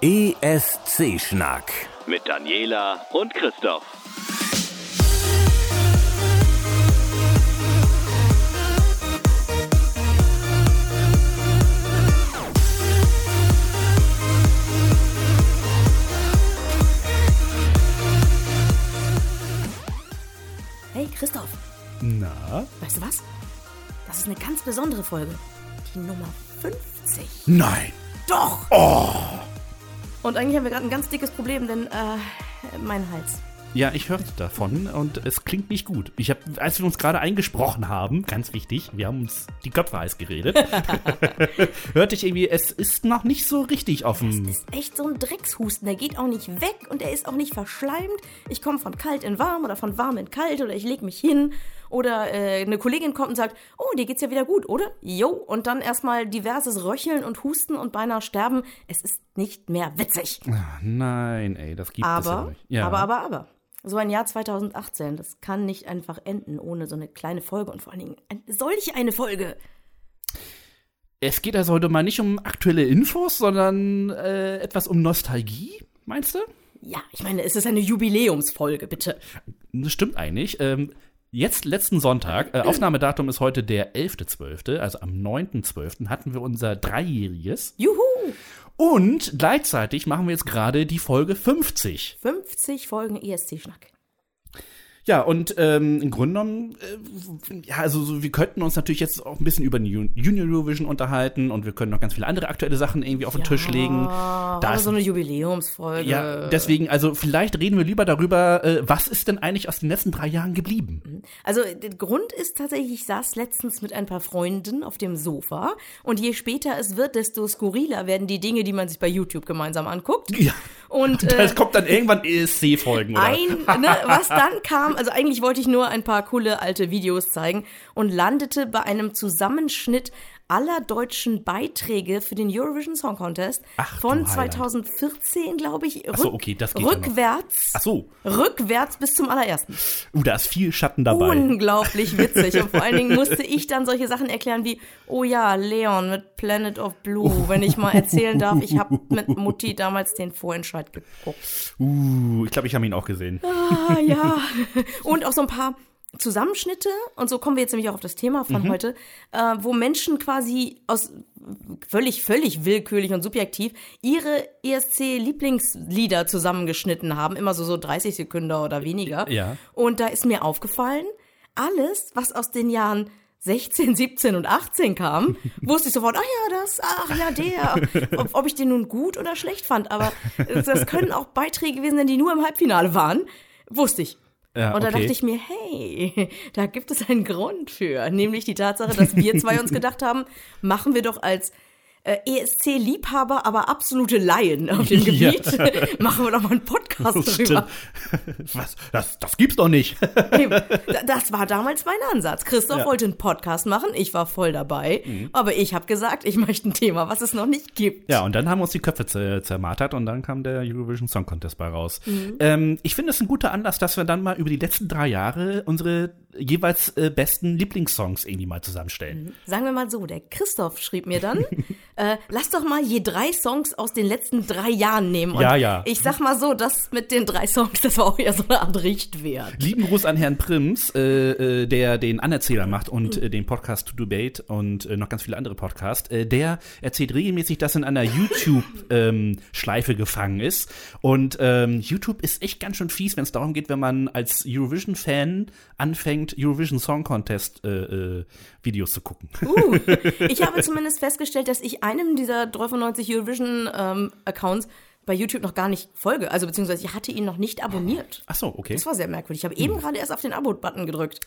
ESC-Schnack. Mit Daniela und Christoph. Hey Christoph, Na? weißt du was? Das ist eine ganz besondere Folge. Die Nummer 50. Nein. Doch! Und eigentlich haben wir gerade ein ganz dickes Problem, denn äh, mein Hals. Ja, ich hörte davon und es klingt nicht gut. Ich habe, als wir uns gerade eingesprochen haben, ganz wichtig, wir haben uns die Köpfe heiß geredet, hörte ich irgendwie, es ist noch nicht so richtig dem. Das ist echt so ein Dreckshusten. Der geht auch nicht weg und er ist auch nicht verschleimt. Ich komme von kalt in warm oder von warm in kalt oder ich leg mich hin. Oder äh, eine Kollegin kommt und sagt, oh, dir geht's ja wieder gut, oder? Jo. Und dann erstmal diverses Röcheln und Husten und beinahe sterben. Es ist nicht mehr witzig. Ah, Nein, ey, das gibt es ja Aber, nicht. Ja. aber, aber, aber. So ein Jahr 2018, das kann nicht einfach enden ohne so eine kleine Folge und vor allen Dingen ein, solch eine Folge. Es geht also heute mal nicht um aktuelle Infos, sondern äh, etwas um Nostalgie, meinst du? Ja, ich meine, es ist eine Jubiläumsfolge, bitte. Das stimmt eigentlich. Ähm, jetzt, letzten Sonntag, äh, Aufnahmedatum ist heute der 11.12., also am 9.12. hatten wir unser Dreijähriges. Juhu! Und gleichzeitig machen wir jetzt gerade die Folge 50. 50 Folgen ESC-Schnack. Ja, und ähm, im Grunde genommen, äh, ja, also so, wir könnten uns natürlich jetzt auch ein bisschen über Ju- Junior Eurovision unterhalten und wir können noch ganz viele andere aktuelle Sachen irgendwie auf den Tisch legen. Da aber ist- so eine Jubiläumsfolge. Ja, deswegen, also vielleicht reden wir lieber darüber, äh, was ist denn eigentlich aus den letzten drei Jahren geblieben? Also der Grund ist tatsächlich, ich saß letztens mit ein paar Freunden auf dem Sofa und je später es wird, desto skurriler werden die Dinge, die man sich bei YouTube gemeinsam anguckt. Ja. Und äh, Es kommt dann irgendwann ESC-Folgen, oder? ein, ne, was dann kam, also eigentlich wollte ich nur ein paar coole alte Videos zeigen und landete bei einem Zusammenschnitt aller deutschen Beiträge für den Eurovision Song Contest Ach, von du Heiland. 2014, glaube ich, Ach so, okay, rückwärts, Ach so, rückwärts bis zum allerersten. uh, da ist viel Schatten dabei. Unglaublich witzig. Und vor allen Dingen musste ich dann solche Sachen erklären wie, oh ja, Leon mit Planet of Blue, wenn ich mal erzählen darf, ich habe mit Mutti damals den Vorentscheid geguckt. Uh, ich glaube, ich habe ihn auch gesehen. Ah ja. Und auch so ein paar Zusammenschnitte, und so kommen wir jetzt nämlich auch auf das Thema von heute, äh, wo Menschen quasi aus völlig, völlig willkürlich und subjektiv ihre ESC-Lieblingslieder zusammengeschnitten haben, immer so, so 30 Sekunden oder weniger. Ja. Und da ist mir aufgefallen, alles, was aus den Jahren 16, 17 und 18 kam, wusste ich sofort, ach ja, das, ach ja, der. Ob, ob ich den nun gut oder schlecht fand, aber das können auch Beiträge gewesen sein, die nur im Halbfinale waren, wusste ich. Ja, und da okay. dachte ich mir, hey, da gibt es einen Grund für, nämlich die Tatsache, dass wir zwei uns gedacht haben, machen wir doch als äh, ESC-Liebhaber, aber absolute Laien auf dem Ja. Gebiet, machen wir doch mal einen Podcast drüber. Was? Das, das gibt's doch nicht. Eben. Das war damals mein Ansatz. Christoph Ja. wollte einen Podcast machen, ich war voll dabei, aber ich habe gesagt, ich möchte ein Thema, was es noch nicht gibt. Ja, und dann haben wir uns die Köpfe zer zermartert und dann kam der Eurovision Song Contest bei raus. Mhm. Ähm, ich finde es ein guter Anlass, dass wir dann mal über die letzten drei Jahre unsere jeweils äh, besten Lieblingssongs irgendwie mal zusammenstellen. Sagen wir mal so, der Christoph schrieb mir dann, äh, lass doch mal je drei Songs aus den letzten drei Jahren nehmen. Und Ja, ja. Ich sag mal so, das mit den drei Songs, das war auch ja so eine Art Richtwert. Lieben Gruß an Herrn Prims, äh, äh, der den Anerzähler macht und äh, den Podcast To Debate und äh, noch ganz viele andere Podcasts. Äh, der erzählt regelmäßig, dass er in einer YouTube-Schleife gefangen ist. Und ähm, YouTube ist echt ganz schön fies, wenn es darum geht, wenn man als Eurovision-Fan anfängt, Eurovision Song Contest Videos zu gucken. Uh, ich habe zumindest festgestellt, dass ich einem dieser 93 Eurovision ähm, Accounts bei YouTube noch gar nicht folge. Also beziehungsweise ich hatte ihn noch nicht abonniert. Ach so, okay. Das war sehr merkwürdig. Ich habe eben gerade erst auf den Abo-Button gedrückt.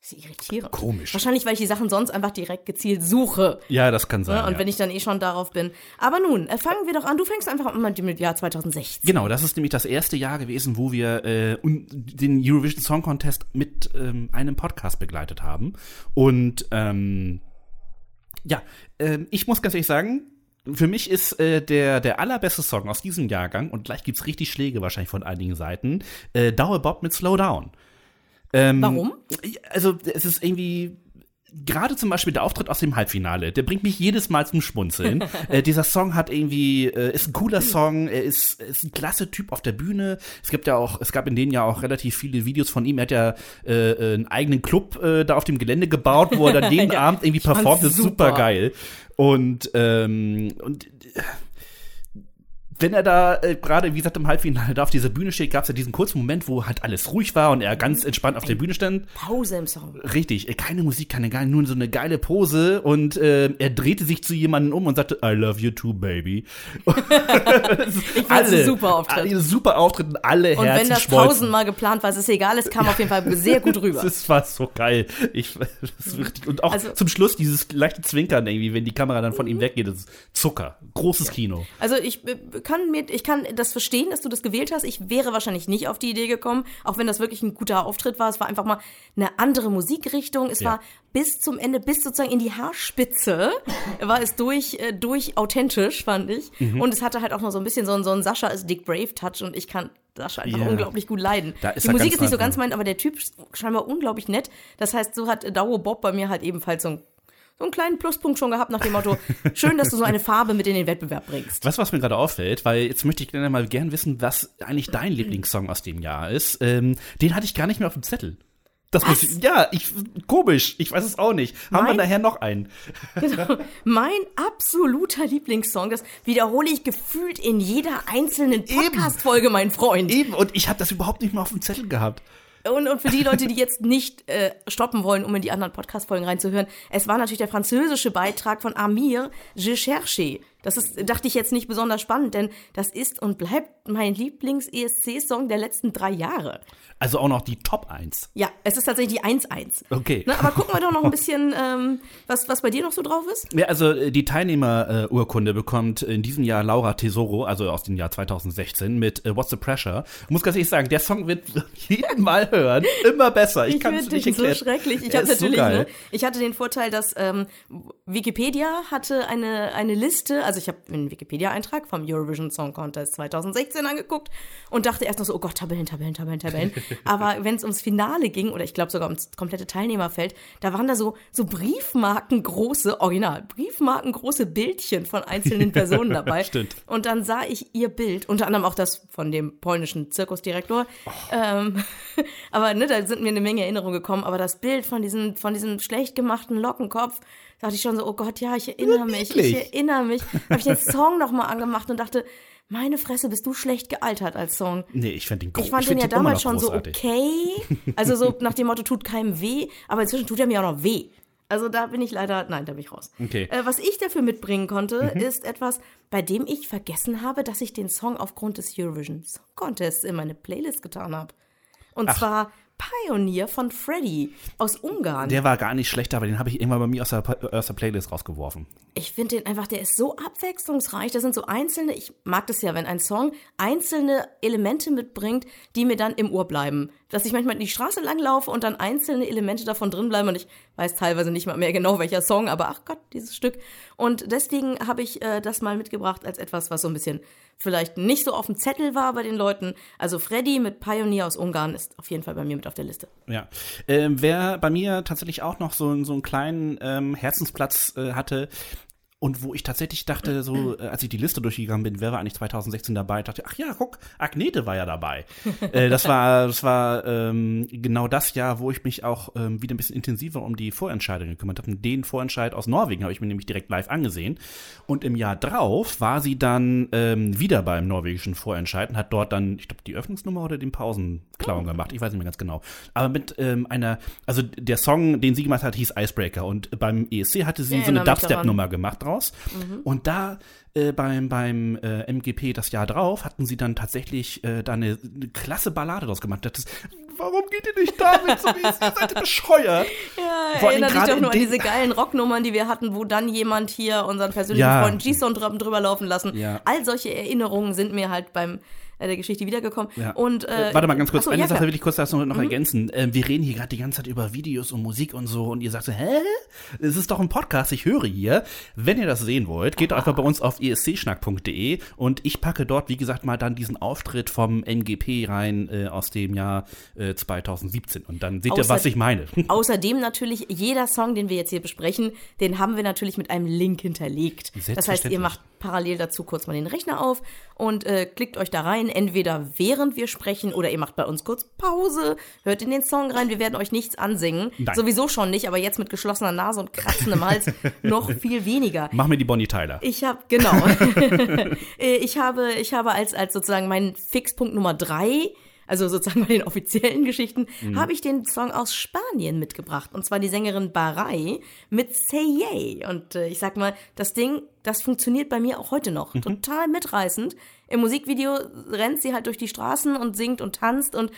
Ist irritierend. Komisch. Wahrscheinlich, weil ich die Sachen sonst einfach direkt gezielt suche. Ja, das kann sein. Ne? Und ja. wenn ich dann eh schon darauf bin. Aber nun, äh, fangen wir doch an. Du fängst einfach an mit dem Jahr 2016. Genau, das ist nämlich das erste Jahr gewesen, wo wir äh, den Eurovision Song Contest mit ähm, einem Podcast begleitet haben. Und ähm, ja, ähm, ich muss ganz ehrlich sagen, für mich ist äh, der, der allerbeste Song aus diesem Jahrgang, und gleich gibt's richtig Schläge wahrscheinlich von einigen Seiten, äh, Dauerbob mit Slow Down. Ähm, Warum? Also, es ist irgendwie. Gerade zum Beispiel der Auftritt aus dem Halbfinale, der bringt mich jedes Mal zum Schmunzeln. äh, dieser Song hat irgendwie, äh, ist ein cooler Song, er ist, ist ein klasse Typ auf der Bühne. Es gibt ja auch, es gab in denen ja auch relativ viele Videos von ihm. Er hat ja äh, einen eigenen Club äh, da auf dem Gelände gebaut, wo er dann jeden ja, Abend irgendwie performt. Das ist super geil. Und, ähm, und äh, wenn er da äh, gerade, wie gesagt, im Halbfinale da auf dieser Bühne steht, gab es ja diesen kurzen Moment, wo halt alles ruhig war und er ganz entspannt auf der Bühne stand. Pause im Song. Richtig, äh, keine Musik, keine geile, nur so eine geile Pose und äh, er drehte sich zu jemandem um und sagte, I love you too, baby. ich alle, super Auftritt. Alle, super Auftritt und alle Und wenn das tausendmal geplant war, ist es egal, es kam auf jeden Fall sehr gut rüber. das war so geil. Ich, das ist richtig. Und auch also, zum Schluss dieses leichte Zwinkern irgendwie, wenn die Kamera dann von ihm weggeht, das ist Zucker. Großes Kino. Also ich äh, kann mir, ich kann das verstehen, dass du das gewählt hast. Ich wäre wahrscheinlich nicht auf die Idee gekommen, auch wenn das wirklich ein guter Auftritt war. Es war einfach mal eine andere Musikrichtung. Es ja. war bis zum Ende, bis sozusagen in die Haarspitze, war es durch, äh, durch authentisch, fand ich. Mhm. Und es hatte halt auch noch so ein bisschen so ein, so ein Sascha ist Dick Brave Touch und ich kann Sascha einfach yeah. unglaublich gut leiden. die Musik ist nicht so ganz mein, aber der Typ ist scheinbar unglaublich nett. Das heißt, so hat Dauer Bob bei mir halt ebenfalls so ein so einen kleinen Pluspunkt schon gehabt nach dem Motto, schön, dass du so eine Farbe mit in den Wettbewerb bringst. Was, was mir gerade auffällt, weil jetzt möchte ich gerne mal gern wissen, was eigentlich dein Lieblingssong aus dem Jahr ist. Ähm, den hatte ich gar nicht mehr auf dem Zettel. Das muss ich, ja, ich, komisch, ich weiß es auch nicht. Haben mein, wir nachher noch einen? Genau, mein absoluter Lieblingssong, das wiederhole ich gefühlt in jeder einzelnen Podcast-Folge, mein Freund. Eben, und ich habe das überhaupt nicht mehr auf dem Zettel gehabt. Und, und für die Leute, die jetzt nicht äh, stoppen wollen, um in die anderen Podcast-Folgen reinzuhören, es war natürlich der französische Beitrag von Amir Je Cherche. Das ist, dachte ich jetzt nicht besonders spannend, denn das ist und bleibt mein Lieblings-ESC-Song der letzten drei Jahre. Also auch noch die Top 1. Ja, es ist tatsächlich die 1-1. Okay. Na, aber gucken wir doch noch ein bisschen, ähm, was, was bei dir noch so drauf ist. Ja, also äh, die Teilnehmerurkunde bekommt in diesem Jahr Laura Tesoro, also aus dem Jahr 2016, mit uh, What's the Pressure. Ich muss ganz ehrlich sagen, der Song wird jeden Mal hören immer besser. Ich, ich kann es nicht erklären. so schrecklich. Ich, hab natürlich, so ne, ich hatte den Vorteil, dass ähm, Wikipedia hatte eine, eine Liste, also ich habe einen Wikipedia-Eintrag vom Eurovision Song Contest 2016 angeguckt und dachte erst noch so, oh Gott, Tabellen, Tabellen, Tabellen, Tabellen. Aber wenn es ums Finale ging, oder ich glaube sogar ums komplette Teilnehmerfeld, da waren da so, so Briefmarken große, original, Briefmarken große Bildchen von einzelnen Personen dabei. Stimmt. Und dann sah ich ihr Bild, unter anderem auch das von dem polnischen Zirkusdirektor. Oh. Ähm, aber ne, da sind mir eine Menge Erinnerungen gekommen. Aber das Bild von diesem, von diesem schlecht gemachten Lockenkopf, dachte ich schon so, oh Gott, ja, ich erinnere mich, ich erinnere mich. Habe ich den Song nochmal angemacht und dachte, meine Fresse, bist du schlecht gealtert als Song. Nee, ich fand den groß. Ich fand ich den ja damals schon so okay. Also so nach dem Motto, tut keinem weh, aber inzwischen tut er mir auch noch weh. Also da bin ich leider, nein, da bin ich raus. Okay. Äh, was ich dafür mitbringen konnte, mhm. ist etwas, bei dem ich vergessen habe, dass ich den Song aufgrund des Eurovision Song Contests in meine Playlist getan habe. Und Ach. zwar Pioneer von Freddy aus Ungarn. Der war gar nicht schlecht, aber den habe ich irgendwann bei mir aus der, aus der Playlist rausgeworfen. Ich finde den einfach, der ist so abwechslungsreich. Da sind so einzelne, ich mag das ja, wenn ein Song einzelne Elemente mitbringt, die mir dann im Ohr bleiben. Dass ich manchmal die Straße lang laufe und dann einzelne Elemente davon drin bleiben und ich weiß teilweise nicht mal mehr genau welcher Song, aber ach Gott, dieses Stück. Und deswegen habe ich äh, das mal mitgebracht als etwas, was so ein bisschen vielleicht nicht so auf dem Zettel war bei den Leuten. Also Freddy mit Pioneer aus Ungarn ist auf jeden Fall bei mir mit auf der Liste. Ja. Ähm, wer bei mir tatsächlich auch noch so, so einen kleinen ähm, Herzensplatz äh, hatte, und wo ich tatsächlich dachte, so, äh, als ich die Liste durchgegangen bin, wer war eigentlich 2016 dabei, dachte, ach ja, guck, Agnete war ja dabei. äh, das war, das war ähm, genau das Jahr, wo ich mich auch ähm, wieder ein bisschen intensiver um die Vorentscheidung gekümmert habe. Den Vorentscheid aus Norwegen habe ich mir nämlich direkt live angesehen. Und im Jahr drauf war sie dann ähm, wieder beim norwegischen Vorentscheid und hat dort dann, ich glaube, die Öffnungsnummer oder den Pausenclown gemacht. Ich weiß nicht mehr ganz genau. Aber mit ähm, einer, also der Song, den sie gemacht hat, hieß Icebreaker. Und beim ESC hatte sie ja, so eine Dubstep-Nummer gemacht drauf raus. Mhm. Und da äh, beim, beim äh, MGP das Jahr drauf hatten sie dann tatsächlich äh, da eine, eine klasse Ballade draus gemacht. Das ist, warum geht ihr nicht damit? So wie ihr seid bescheuert. Ja, erinnert dich doch nur an diese geilen Rocknummern, die wir hatten, wo dann jemand hier unseren persönlichen ja. Freund G-Son drüber laufen lassen. Ja. All solche Erinnerungen sind mir halt beim der Geschichte wiedergekommen. Ja. Und, äh, Warte mal ganz kurz, achso, eine ja, Sache will ich kurz dazu noch Mhm. ergänzen. Ähm, wir reden hier gerade die ganze Zeit über Videos und Musik und so und ihr sagt so, hä? Es ist doch ein Podcast, ich höre hier. Wenn ihr das sehen wollt, geht doch einfach bei uns auf escschnack.de und ich packe dort, wie gesagt, mal dann diesen Auftritt vom MGP rein äh, aus dem Jahr äh, 2017 und dann seht ihr, Außer- was ich meine. Außerdem natürlich, jeder Song, den wir jetzt hier besprechen, den haben wir natürlich mit einem Link hinterlegt. Das heißt, ihr macht parallel dazu kurz mal den Rechner auf und äh, klickt euch da rein, entweder während wir sprechen oder ihr macht bei uns kurz Pause, hört in den Song rein, wir werden euch nichts ansingen. Nein. Sowieso schon nicht, aber jetzt mit geschlossener Nase und kratzendem Hals noch viel weniger. Mach mir die Bonnie Tyler. Ich habe genau. Äh, ich habe ich habe als als sozusagen meinen Fixpunkt Nummer drei, also sozusagen bei den offiziellen Geschichten, habe ich den Song aus Spanien mitgebracht. Und zwar die Sängerin Barai mit Say Yay. Und äh, ich sag mal, das Ding, das funktioniert bei mir auch heute noch, total mitreißend. Im Musikvideo rennt sie halt durch die Straßen und singt und tanzt. Und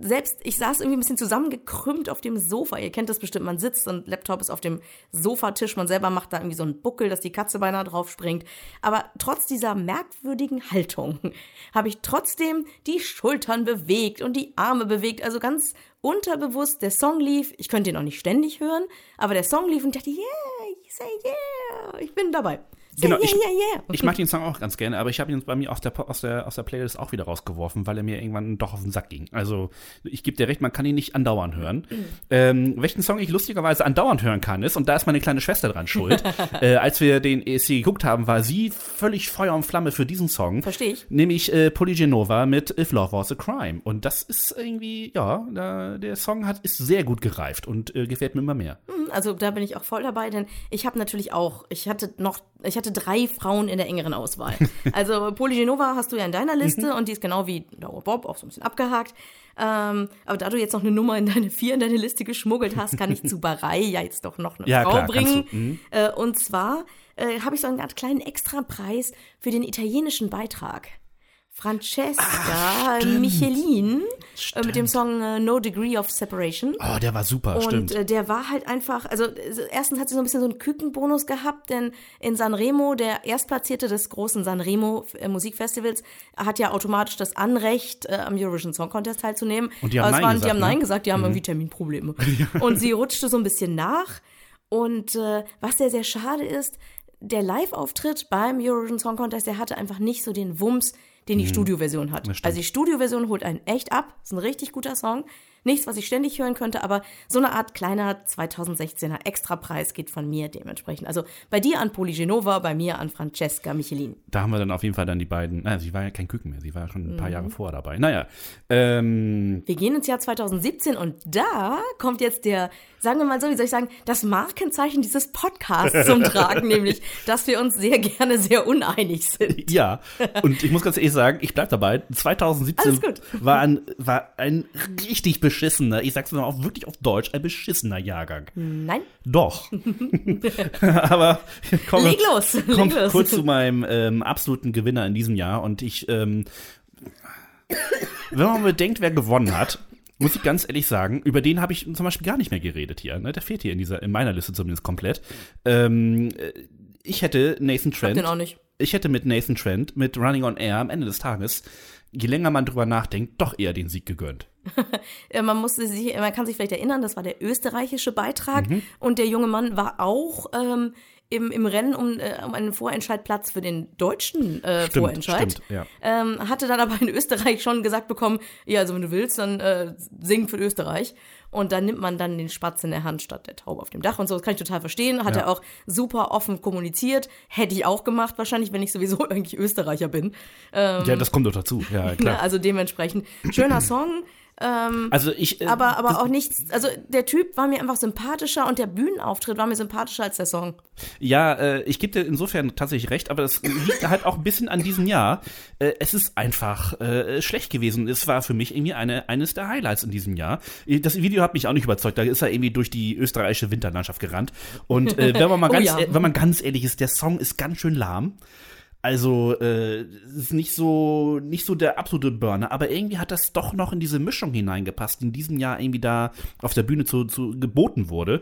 selbst, ich saß irgendwie ein bisschen zusammengekrümmt auf dem Sofa. Ihr kennt das bestimmt, man sitzt und Laptop ist auf dem Sofatisch, man selber macht da irgendwie so einen Buckel, dass die Katze beinahe drauf springt. Aber trotz dieser merkwürdigen Haltung habe ich trotzdem die Schultern bewegt und die Arme bewegt, also ganz unterbewusst. Der Song lief, ich könnte ihn auch nicht ständig hören, aber der Song lief und ich dachte, yeah, say yeah, ich bin dabei. Genau, ich, yeah, yeah. ich mag den Song auch ganz gerne, aber ich habe ihn bei mir aus der, aus, der, aus der Playlist auch wieder rausgeworfen, weil er mir irgendwann doch auf den Sack ging. Also ich gebe dir recht, man kann ihn nicht andauernd hören. Ähm, welchen Song ich lustigerweise andauernd hören kann ist, und da ist meine kleine Schwester dran schuld, äh, als wir den ESC geguckt haben, war sie völlig Feuer und Flamme für diesen Song. Versteh ich. Nämlich äh, Polygenova mit If Love Was a Crime. Und das ist irgendwie, ja, da, der Song hat, ist sehr gut gereift und äh, gefällt mir immer mehr. Also da bin ich auch voll dabei, denn ich habe natürlich auch, ich hatte noch, ich hatte drei Frauen in der engeren Auswahl. Also Polygenova hast du ja in deiner Liste Mhm. und die ist genau wie Laura Bob auch so ein bisschen abgehakt. Ähm, aber da du jetzt noch eine Nummer in deine vier in deine Liste geschmuggelt hast, kann ich zu Barei ja jetzt doch noch eine Ja, Frau klar, bringen. du. Mhm. Äh, und zwar äh, habe ich so einen ganz kleinen Extrapreis für den italienischen Beitrag. Francesca stimmt. Michelin äh, Stimmt. mit dem Song äh, No Degree of Separation. Oh, der war super, Und stimmt. äh, der war halt einfach, also äh, erstens hat sie so ein bisschen so einen Kükenbonus gehabt, denn in Sanremo, der Erstplatzierte des großen Sanremo äh, Musikfestivals, hat ja automatisch das Anrecht, äh, am Eurovision Song Contest teilzunehmen. Und die haben Nein waren, gesagt, die haben ne? Nein gesagt, die haben irgendwie Terminprobleme. Und sie rutschte so ein bisschen nach. Und äh, was sehr, sehr schade ist, der Live-Auftritt beim Eurovision Song Contest, der hatte einfach nicht so den Wumms, den die Studioversion hat. Also die Studioversion holt einen echt ab. Ist ein richtig guter Song. Nichts, was ich ständig hören könnte, aber so eine Art kleiner 2016er Extrapreis geht von mir dementsprechend. Also bei dir an Polygenova, bei mir an Francesca Michelin. Da haben wir dann auf jeden Fall dann die beiden. Na, sie war ja kein Küken mehr, sie war schon ein Mhm. paar Jahre vorher dabei. Naja, ähm, Wir gehen ins Jahr 2017 und da kommt jetzt der, sagen wir mal so, wie soll ich sagen, das Markenzeichen dieses Podcasts zum Tragen, nämlich, dass wir uns sehr gerne sehr uneinig sind. ja. Und ich muss ganz ehrlich sagen, ich bleib dabei. 2017 Alles gut. war ein, war ein richtig beschissener, ich sag's mal auch wirklich auf Deutsch, ein beschissener Jahrgang. Nein, Doch. Aber komm, leg los, leg komm los. kurz zu meinem ähm, absoluten Gewinner in diesem Jahr. Und ich, ähm, wenn man bedenkt, wer gewonnen hat, muss ich ganz ehrlich sagen, über den habe ich zum Beispiel gar nicht mehr geredet hier. Ne? Der fehlt hier in dieser, in meiner Liste zumindest komplett. Ähm, äh, ich hätte Nathan Trent. den auch nicht. Ich hätte mit Nathan Trent, mit Running on Air am Ende des Tages, je länger man drüber nachdenkt, doch eher den Sieg gegönnt. Man musste sich, man kann sich vielleicht erinnern, das war der österreichische Beitrag Mhm. und der junge Mann war auch ähm, im, im Rennen um, äh, um einen Vorentscheidplatz für den deutschen äh, Stimmt, Vorentscheid. stimmt, ja. ähm, hatte dann aber in Österreich schon gesagt bekommen, ja, also wenn du willst, dann äh, sing für Österreich. Und dann nimmt man dann den Spatz in der Hand statt der Taube auf dem Dach und so. Das kann ich total verstehen. Hat Ja. er auch super offen kommuniziert. Hätte ich auch gemacht, wahrscheinlich, wenn ich sowieso eigentlich Österreicher bin. Ähm, ja, das kommt doch dazu. Ja, klar. also dementsprechend schöner Song. Also ich, äh, Aber, aber auch nichts, also der Typ war mir einfach sympathischer und der Bühnenauftritt war mir sympathischer als der Song. Ja, äh, ich gebe dir insofern tatsächlich recht, aber das liegt halt auch ein bisschen an diesem Jahr. Äh, es ist einfach äh, schlecht gewesen. Es war für mich irgendwie eine, eines der Highlights in diesem Jahr. Das Video hat mich auch nicht überzeugt. Da ist er irgendwie durch die österreichische Winterlandschaft gerannt. Und äh, wenn man mal Oh ganz, ja. äh, wenn man ganz ehrlich ist, der Song ist ganz schön lahm. Also äh, es ist nicht so nicht so der absolute Burner, aber irgendwie hat das doch noch in diese Mischung hineingepasst, die in diesem Jahr irgendwie da auf der Bühne zu, zu geboten wurde.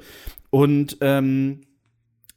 Und ähm,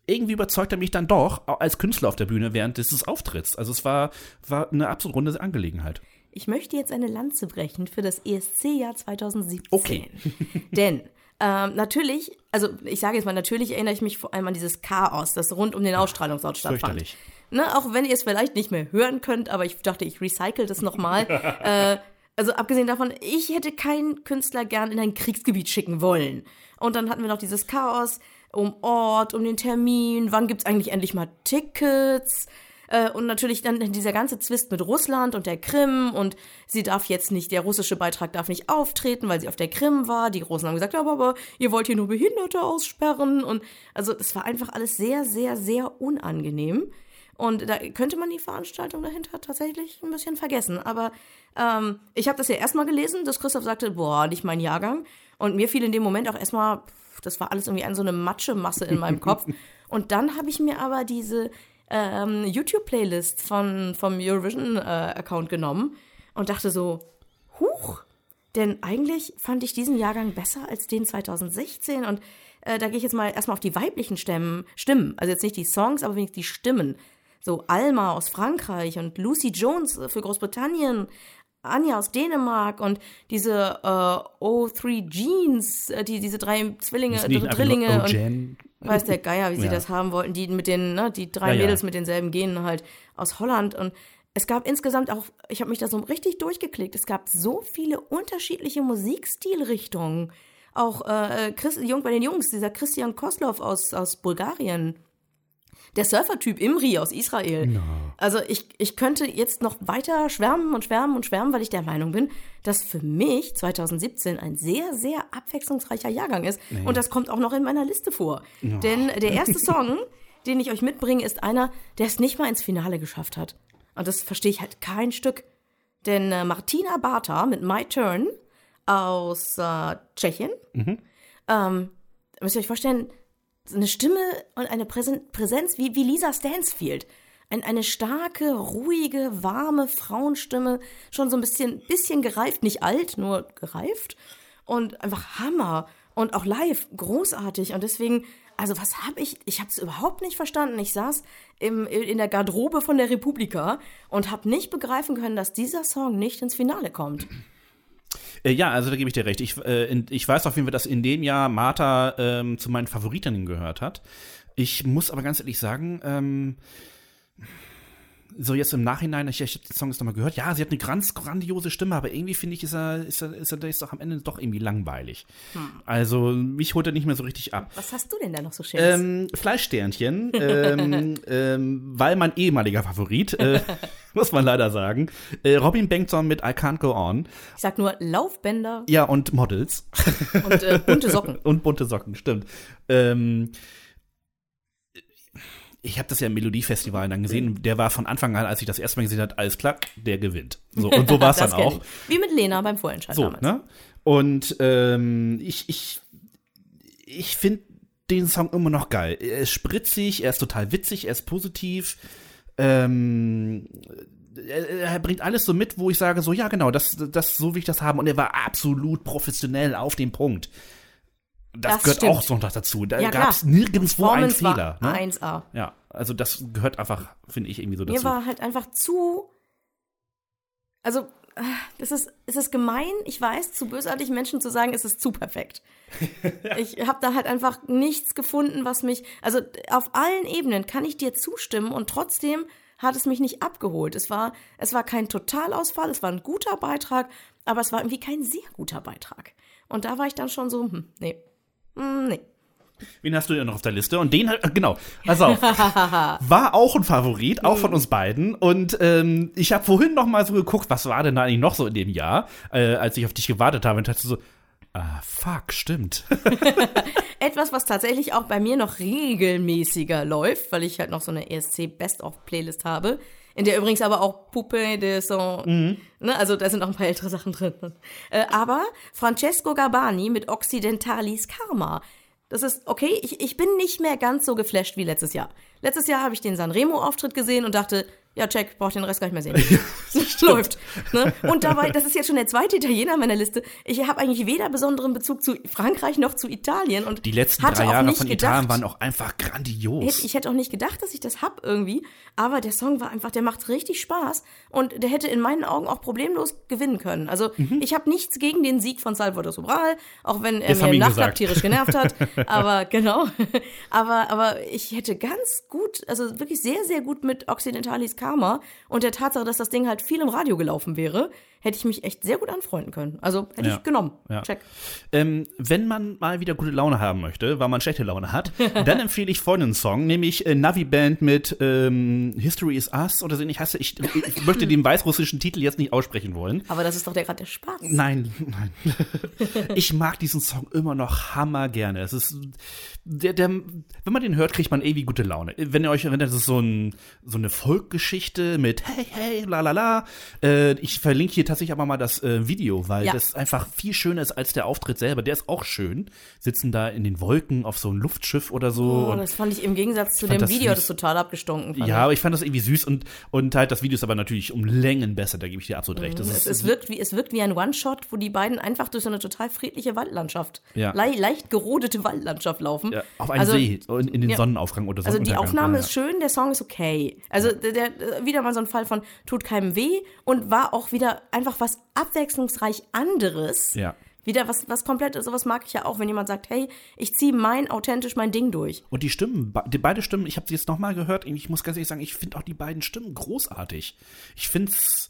irgendwie überzeugt er mich dann doch als Künstler auf der Bühne während dieses Auftritts. Also es war, war eine absolut runde Angelegenheit. ich möchte jetzt eine Lanze brechen für das ESC-Jahr 2017. Okay. Denn ähm, natürlich, also ich sage jetzt mal, natürlich erinnere ich mich vor allem an dieses Chaos, das rund um den Ausstrahlungsort stattfand. Fürchterlich. Ne, auch wenn ihr es vielleicht nicht mehr hören könnt, aber ich dachte, ich recycle das nochmal. äh, also abgesehen davon, ich hätte keinen Künstler gern in ein Kriegsgebiet schicken wollen. Und dann hatten wir noch dieses Chaos um Ort, um den Termin, wann gibt's eigentlich endlich mal Tickets? Äh, und natürlich dann dieser ganze Zwist mit Russland und der Krim und sie darf jetzt nicht, der russische Beitrag darf nicht auftreten, weil sie auf der Krim war. Die Russen haben gesagt, ja, aber ihr wollt hier nur Behinderte aussperren. Und also das war einfach alles sehr, sehr, sehr unangenehm. Und da könnte man die Veranstaltung dahinter tatsächlich ein bisschen vergessen. Aber ähm, ich habe das ja erstmal gelesen, dass Christoph sagte, boah, nicht mein Jahrgang. Und mir fiel in dem Moment auch erstmal, pff, das war alles irgendwie an so eine Matschemasse in meinem Kopf. Und dann habe ich mir aber diese ähm, YouTube-Playlist von, vom Eurovision-Account genommen und dachte so, huch, denn eigentlich fand ich diesen Jahrgang besser als den 2016 und äh, da gehe ich jetzt mal erstmal auf die weiblichen Stimmen, Stimmen, also jetzt nicht die Songs, aber wenigstens die Stimmen. So Alma aus Frankreich und Lucy Jones für Großbritannien, Anja aus Dänemark und diese äh, O3 Jeans, äh, die, diese drei Zwillinge, äh, Drillinge und weiß der Geier, wie sie Ja. das haben wollten, die mit den, ne, die drei Ja, ja. Mädels mit denselben Genen halt aus Holland und es gab insgesamt auch, ich habe mich da so richtig durchgeklickt, es gab so viele unterschiedliche Musikstilrichtungen. Auch äh, Chris, Jung, bei den Jungs, dieser Christian Koslov aus, aus Bulgarien, der Surfer-Typ Imri aus Israel. Also ich, ich könnte jetzt noch weiter schwärmen und schwärmen und schwärmen, weil ich der Meinung bin, dass für mich 2017 ein sehr, sehr abwechslungsreicher Jahrgang ist. Und das kommt auch noch in meiner Liste vor. Denn der erste Song, den ich euch mitbringe, ist einer, der es nicht mal ins Finale geschafft hat. Und das verstehe ich halt kein Stück. Denn äh, Martina Barta mit My Turn aus äh, Tschechien, ähm, müsst ihr euch vorstellen, eine Stimme und eine Präsen Präsenz wie, wie Lisa Stansfield. Ein, eine starke, ruhige, warme Frauenstimme, schon so ein bisschen, bisschen gereift, nicht alt, nur gereift. Und einfach Hammer. Und auch live großartig. Und deswegen, also was habe ich, ich habe es überhaupt nicht verstanden. Ich saß im, in der Garderobe von der Republika und habe nicht begreifen können, dass dieser Song nicht ins Finale kommt. Äh, ja, also da gebe ich dir recht. Ich, äh, in, ich weiß auf jeden Fall, dass in dem Jahr Martha ähm, zu meinen Favoritinnen gehört hat. Ich muss aber ganz ehrlich sagen, ähm, so jetzt im Nachhinein, ich, ich habe den Song jetzt nochmal gehört, ja, sie hat eine ganz grandiose Stimme, aber irgendwie finde ich, ist er, ist er, ist er ist doch am Ende doch irgendwie langweilig. Also mich holt er nicht mehr so richtig ab. Was hast du denn da noch so Schönes? Ähm, Fleischsternchen, ähm, ähm, weil mein ehemaliger Favorit, äh, muss man leider sagen, äh, Robin Bengtson mit I Can't Go On. ich sag nur Laufbänder Ja, und Models. und äh, bunte Socken. und bunte Socken, stimmt. Ähm, ich habe das ja im Melodiefestival dann gesehen. Der war von Anfang an, als ich das erste Mal gesehen habe, alles klar, der gewinnt. So, und so war es dann auch. Ich. Wie mit Lena beim Vorentscheid So, damals. ne? Und ähm, ich, ich, ich finde den Song immer noch geil. Er ist spritzig, er ist total witzig, er ist positiv. Ähm, er, er bringt alles so mit, wo ich sage, so, ja, genau, das, das, so will ich das haben. Und er war absolut professionell auf den Punkt. Das, Das gehört stimmt. auch so noch dazu. Da Ja, gab es nirgendwo einen Fehler. Ne? 1A. Ja, also das gehört einfach, finde ich, irgendwie so Mir dazu. war halt einfach zu. Also, äh, das ist, es ist gemein, ich weiß, zu bösartig Menschen zu sagen, es ist zu perfekt. Ich habe da halt einfach nichts gefunden, was mich. Also, auf allen Ebenen kann ich dir zustimmen und trotzdem hat es mich nicht abgeholt. Es war, es war kein Totalausfall, es war ein guter Beitrag, aber es war irgendwie kein sehr guter Beitrag. Und da war ich dann schon so, hm, nee. Hm, nee. Wen hast du denn noch auf der Liste? Und den, äh, genau, pass auf, war auch ein Favorit, auch von uns beiden. Und ähm, ich habe vorhin noch mal so geguckt, was war denn da eigentlich noch so in dem Jahr, äh, als ich auf dich gewartet habe und dachte so, ah, fuck, stimmt. Etwas, was tatsächlich auch bei mir noch regelmäßiger läuft, weil ich halt noch so eine ESC Best-of-Playlist habe, in der übrigens aber auch Puppe de Son, ne, also da sind auch ein paar ältere Sachen drin. Äh, aber Francesco Gabani mit Occidentalis Karma. Das ist okay, ich, ich bin nicht mehr ganz so geflasht wie letztes Jahr. Letztes Jahr habe ich den Sanremo-Auftritt gesehen und dachte, ja, check, braucht den Rest gar nicht mehr sehen. Läuft. Ne? Und dabei, das ist jetzt schon der zweite Italiener in meiner Liste. Ich habe eigentlich weder besonderen Bezug zu Frankreich noch zu Italien. Und Die letzten drei Jahre von gedacht, Italien waren auch einfach grandios. Hätte, ich hätte auch nicht gedacht, dass ich das hab irgendwie, aber der Song war einfach, der macht richtig Spaß und der hätte in meinen Augen auch problemlos gewinnen können. Also ich habe nichts gegen den Sieg von Salvador Sobral, auch wenn er mir im Nachklapp tierisch genervt hat. aber genau, aber aber ich hätte ganz gut, also wirklich sehr sehr gut mit Occidentalis Karma und der Tatsache, dass das Ding halt viel im Radio gelaufen wäre, hätte ich mich echt sehr gut anfreunden können. Also hätte Ja. ich genommen. Ja. Check. Ähm, wenn man mal wieder gute Laune haben möchte, weil man schlechte Laune hat, dann empfehle ich folgenden Song, nämlich äh, Navi Band mit ähm, History is Us oder so ähnlich. Heißt, ich, ich möchte den weißrussischen Titel jetzt nicht aussprechen wollen. Aber das ist doch der gerade der Spaß. Nein, nein. ich mag diesen Song immer noch hammer gerne. Es ist der, der, wenn man den hört, kriegt man ewig gute Laune. Wenn ihr euch erinnert, das ist so, ein, so eine Folkgeschichte mit Hey, hey, la la la. Äh, ich verlinke hier tatsächlich aber mal das äh, Video, weil Ja. das einfach viel schöner ist als der Auftritt selber. Der ist auch schön. Sitzen da in den Wolken auf so einem Luftschiff oder so. Oh, das fand ich im Gegensatz zu dem das Video süß. das total abgestunken. ja, aber ich fand das irgendwie süß und, und halt das Video ist aber natürlich um Längen besser, da gebe ich dir absolut recht. Mhm. Es, es, wirkt wie, es wirkt wie ein One-Shot, wo die beiden einfach durch so eine total friedliche Waldlandschaft, Ja. le leicht gerodete Waldlandschaft laufen. ja, auf einen also, See, in, in den ja. Sonnenaufgang oder so. Also die Aufnahme ist schön, der Song ist okay. Also der, der wieder mal so ein Fall von tut keinem weh und war auch wieder einfach was abwechslungsreich anderes. Ja. Wieder was, was komplett, sowas mag ich ja auch, wenn jemand sagt, hey, ich ziehe mein, authentisch mein Ding durch. Und die Stimmen, die beide Stimmen, ich habe sie jetzt nochmal gehört, ich muss ganz ehrlich sagen, ich finde auch die beiden Stimmen großartig. Ich finde es,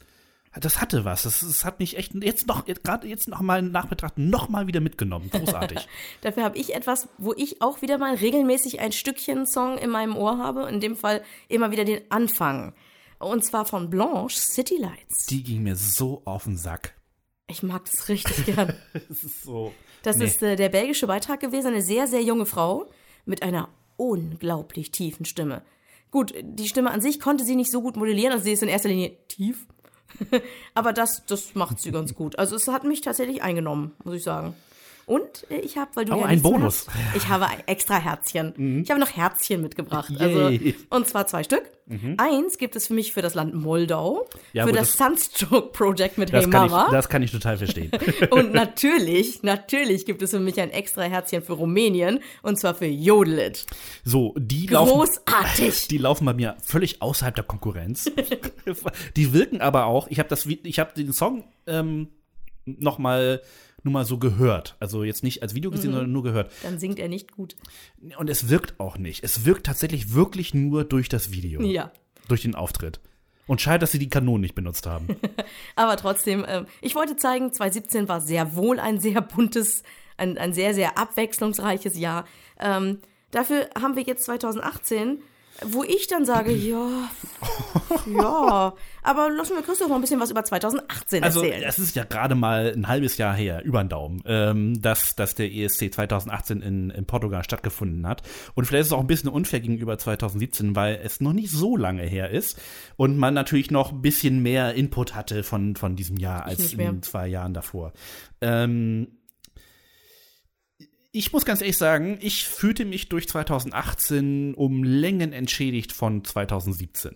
das hatte was. Das, das hat mich echt jetzt noch, gerade jetzt noch mal nachbetrachten, noch mal wieder mitgenommen. Großartig. Dafür habe ich etwas, wo ich auch wieder mal regelmäßig ein Stückchen Song in meinem Ohr habe. In dem Fall immer wieder den Anfang. Und zwar von Blanche, City Lights. die ging mir so auf den Sack. Ich mag das richtig gern. Das ist so. Das Nee. ist äh, der belgische Beitrag gewesen, eine sehr, sehr junge Frau mit einer unglaublich tiefen Stimme. Gut, die Stimme an sich konnte sie nicht so gut modellieren, also sie ist in erster Linie tief. Aber das, das macht sie ganz gut. Also es hat mich tatsächlich eingenommen, muss ich sagen. Und äh, ich habe, weil du Oh, ja ein Bonus. hast, ich habe ein extra Herzchen. Ich habe noch Herzchen mitgebracht. Also, und zwar zwei Stück. Eins gibt es für mich für das Land Moldau, Ja, für aber das, das- Sunstroke Project mit Hey kann, ich, Mama. das kann ich total verstehen. Und natürlich, natürlich gibt es für mich ein extra Herzchen für Rumänien und zwar für Jodelit. So, die laufen. Großartig. Die laufen bei mir völlig außerhalb der Konkurrenz. die wirken aber auch. Ich habe das, ich habe den Song ähm, noch mal nur mal so gehört. Also jetzt nicht als Video Mhm. gesehen, sondern nur gehört. Dann singt er nicht gut. Und es wirkt auch nicht. Es wirkt tatsächlich wirklich nur durch das Video. Ja. Durch den Auftritt. Und schade, dass sie die Kanonen nicht benutzt haben. Aber trotzdem, ähm, ich wollte zeigen, 2017 war sehr wohl ein sehr buntes, ein, ein sehr, sehr abwechslungsreiches Jahr. Ähm, dafür haben wir jetzt 2018, wo ich dann sage, ja, ja, aber lassen wir Christoph noch ein bisschen was über 2018 Also, erzählen. es ist ja gerade mal ein halbes Jahr her, über den Daumen, ähm, dass, dass der ESC 2018 in, in Portugal stattgefunden hat. Und vielleicht ist es auch ein bisschen unfair gegenüber 2017, weil es noch nicht so lange her ist und man natürlich noch ein bisschen mehr Input hatte von, von diesem Jahr als in zwei Jahren davor. Ähm, ich muss ganz ehrlich sagen, ich fühlte mich durch 2018 um Längen entschädigt von 2017.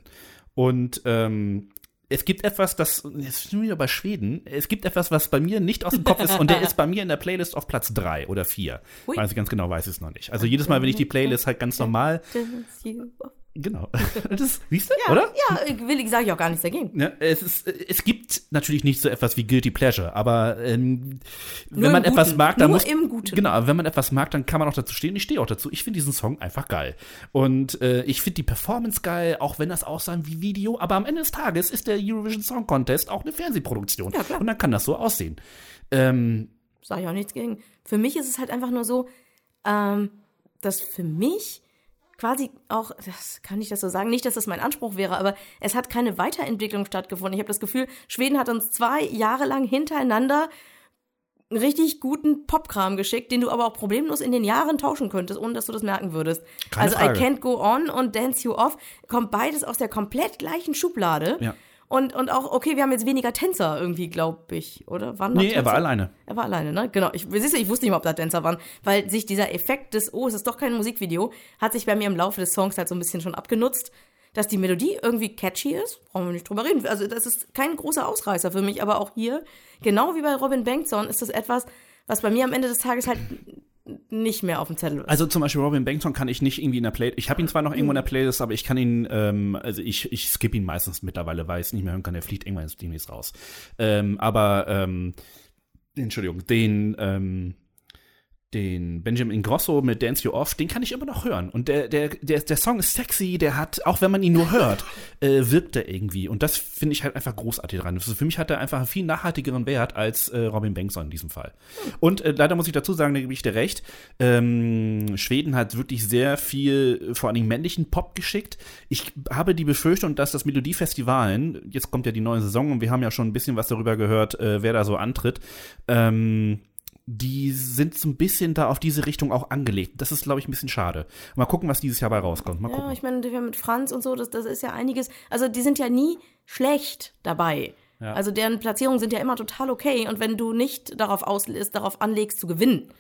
Und ähm, es gibt etwas, das, jetzt sind wir wieder bei Schweden, es gibt etwas, was bei mir nicht aus dem Kopf ist und der ist bei mir in der Playlist auf Platz drei oder vier. Hui. Weiß ich ganz genau, weiß ich es noch nicht. Also jedes Mal, wenn ich die Playlist halt ganz normal, genau, das, siehst du, Ja, oder? ja, will ich, sage ich auch gar nichts dagegen. Ja, es, ist, es gibt natürlich nicht so etwas wie Guilty Pleasure, aber ähm, wenn man im etwas Guten. mag, dann Nur muss im Guten. genau, wenn man etwas mag, dann kann man auch dazu stehen. Ich stehe auch dazu. Ich finde diesen Song einfach geil und äh, ich finde die Performance geil, auch wenn das aussah wie Video. Aber am Ende des Tages ist der Eurovision Song Contest auch eine Fernsehproduktion Ja, klar. und dann kann das so aussehen. Ähm, Sage ich auch nichts gegen. Für mich ist es halt einfach nur so, ähm, dass für mich quasi auch, das kann ich das so sagen, nicht, dass das mein Anspruch wäre, aber es hat keine Weiterentwicklung stattgefunden. Ich habe das Gefühl, Schweden hat uns zwei Jahre lang hintereinander einen richtig guten Popkram geschickt, den du aber auch problemlos in den Jahren tauschen könntest, ohne dass du das merken würdest. Keine also Frage. I Can't Go On und Dance You Off kommt beides aus der komplett gleichen Schublade. Ja. Und, und auch, okay, wir haben jetzt weniger Tänzer irgendwie, glaube ich, oder? Waren nee, er war Tänzer? alleine. Er war alleine, ne? Genau. Ich, siehst du, ich wusste nicht mal, ob da Tänzer waren, weil sich dieser Effekt des, oh, es ist doch kein Musikvideo, hat sich bei mir im Laufe des Songs halt so ein bisschen schon abgenutzt. Dass die Melodie irgendwie catchy ist, brauchen wir nicht drüber reden. Also das ist kein großer Ausreißer für mich, aber auch hier, genau wie bei Robin Bengtson, ist das etwas, was bei mir am Ende des Tages halt nicht mehr auf dem Zettel ist. Also zum Beispiel Robin Bengtson kann ich nicht irgendwie in der Playlist. Ich habe ihn zwar noch irgendwo in der Playlist, aber ich kann ihn, ähm, also ich, ich skippe ihn meistens mittlerweile, weil ich es nicht mehr hören kann. Der fliegt irgendwann demnächst raus. Ähm, aber ähm, Entschuldigung, den ähm, den Benjamin Ingrosso mit Dance You Off, den kann ich immer noch hören. Und der, der, der, der Song ist sexy, der hat, auch wenn man ihn nur hört, äh, wirkt er irgendwie. Und das finde ich halt einfach großartig dran. Also für mich hat er einfach einen viel nachhaltigeren Wert als äh, Robin Bengtsson in diesem Fall. Und äh, leider muss ich dazu sagen, da gebe ich dir recht, ähm, Schweden hat wirklich sehr viel, vor allen Dingen männlichen Pop geschickt. Ich habe die Befürchtung, dass das Melodiefestivalen, jetzt kommt ja die neue Saison und wir haben ja schon ein bisschen was darüber gehört, äh, wer da so antritt, ähm, die sind so ein bisschen da auf diese Richtung auch angelegt. Das ist, glaube ich, ein bisschen schade. Mal gucken, was dieses Jahr bei rauskommt. Mal ja, gucken. ich meine, wir mit Franz und so, das, das ist ja einiges. Also die sind ja nie schlecht dabei. Ja. Also deren Platzierungen sind ja immer total okay. Und wenn du nicht darauf auslässt, darauf anlegst zu gewinnen,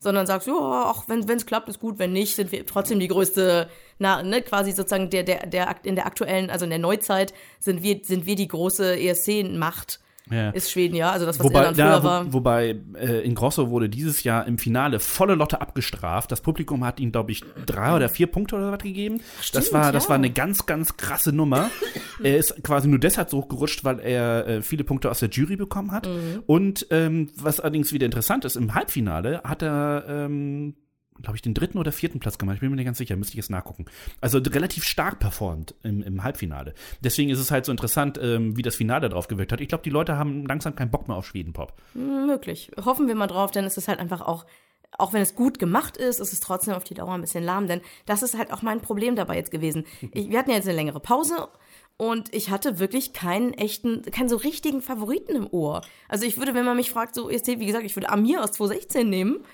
sondern sagst, ja, auch wenn es klappt, ist gut, wenn nicht, sind wir trotzdem die größte, na, ne, quasi sozusagen der, der, der, in der aktuellen, also in der Neuzeit sind wir, sind wir die große ESC-Macht. Ja. Ist Schweden, ja. Also das, was Wobei, Irland früher ja, wo, war. wobei äh, Ingrosso wurde dieses Jahr im Finale volle Lotte abgestraft. Das Publikum hat ihm, glaube ich, drei oder vier Punkte oder was gegeben. das Stimmt, war, das ja. war eine ganz, ganz krasse Nummer. er ist quasi nur deshalb so hochgerutscht, weil er äh, viele Punkte aus der Jury bekommen hat. Mhm. Und ähm, was allerdings wieder interessant ist, im Halbfinale hat er ähm, glaube ich, den dritten oder vierten Platz gemacht. Ich bin mir nicht ganz sicher, müsste ich jetzt nachgucken. Also relativ stark performt im, im Halbfinale. Deswegen ist es halt so interessant, ähm, wie das Finale drauf gewirkt hat. Ich glaube, die Leute haben langsam keinen Bock mehr auf Schwedenpop. Möglich. Hoffen wir mal drauf, denn es ist halt einfach auch, auch wenn es gut gemacht ist, ist es trotzdem auf die Dauer ein bisschen lahm, denn das ist halt auch mein Problem dabei jetzt gewesen. Ich, wir hatten ja jetzt eine längere Pause und ich hatte wirklich keinen echten, keinen so richtigen Favoriten im Ohr. Also ich würde, wenn man mich fragt, so wie gesagt, ich würde Amir aus 2016 nehmen.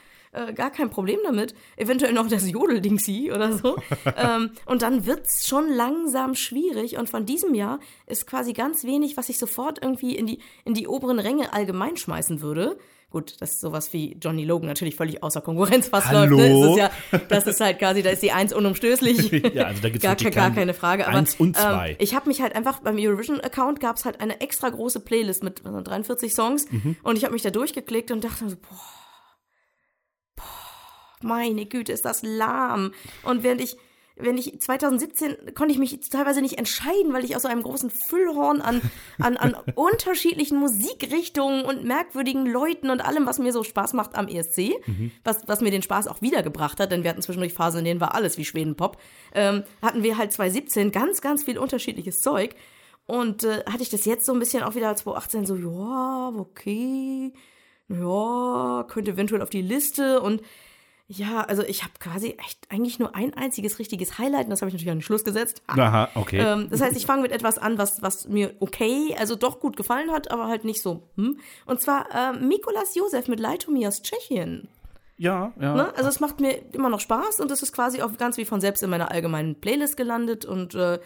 Äh, gar kein Problem damit. Eventuell noch das Jodeldingsi oder so. ähm, und dann wird's schon langsam schwierig. Und von diesem Jahr ist quasi ganz wenig, was ich sofort irgendwie in die, in die oberen Ränge allgemein schmeißen würde. Gut, das ist sowas wie Johnny Logan natürlich völlig außer Konkurrenz fast Hallo? läuft. Ne? Das, ist ja, das ist halt quasi, da ist die Eins unumstößlich. Ja, also da gibt's gar, wirklich gar kein- keine Frage. Aber Eins und zwei. Ähm, ich habe mich halt einfach beim Eurovision-Account gab's halt eine extra große Playlist mit also 43 Songs Mhm. und ich habe mich da durchgeklickt und dachte so, boah, meine Güte, ist das lahm. Und während ich wenn ich 2017 konnte ich mich teilweise nicht entscheiden, weil ich aus so einem großen Füllhorn an, an, an unterschiedlichen Musikrichtungen und merkwürdigen Leuten und allem, was mir so Spaß macht am ESC, was, was mir den Spaß auch wiedergebracht hat, denn wir hatten zwischendurch Phasen, in denen war alles wie Schwedenpop, ähm, hatten wir halt 2017 ganz, ganz viel unterschiedliches Zeug. Und äh, hatte ich das jetzt so ein bisschen auch wieder 2018 so, ja, okay, ja, könnte eventuell auf die Liste und ja, also ich habe quasi echt eigentlich nur ein einziges richtiges Highlight und das habe ich natürlich an den Schluss gesetzt. Ah. Aha, okay. Ähm, das heißt, ich fange mit etwas an, was, was mir okay, also doch gut gefallen hat, aber halt nicht so. Hm? Und zwar ähm, Mikolas Josef mit Leitomir aus Tschechien. ja, ja. Ne? Also es macht mir immer noch Spaß und es ist quasi auch ganz wie von selbst in meiner allgemeinen Playlist gelandet und äh,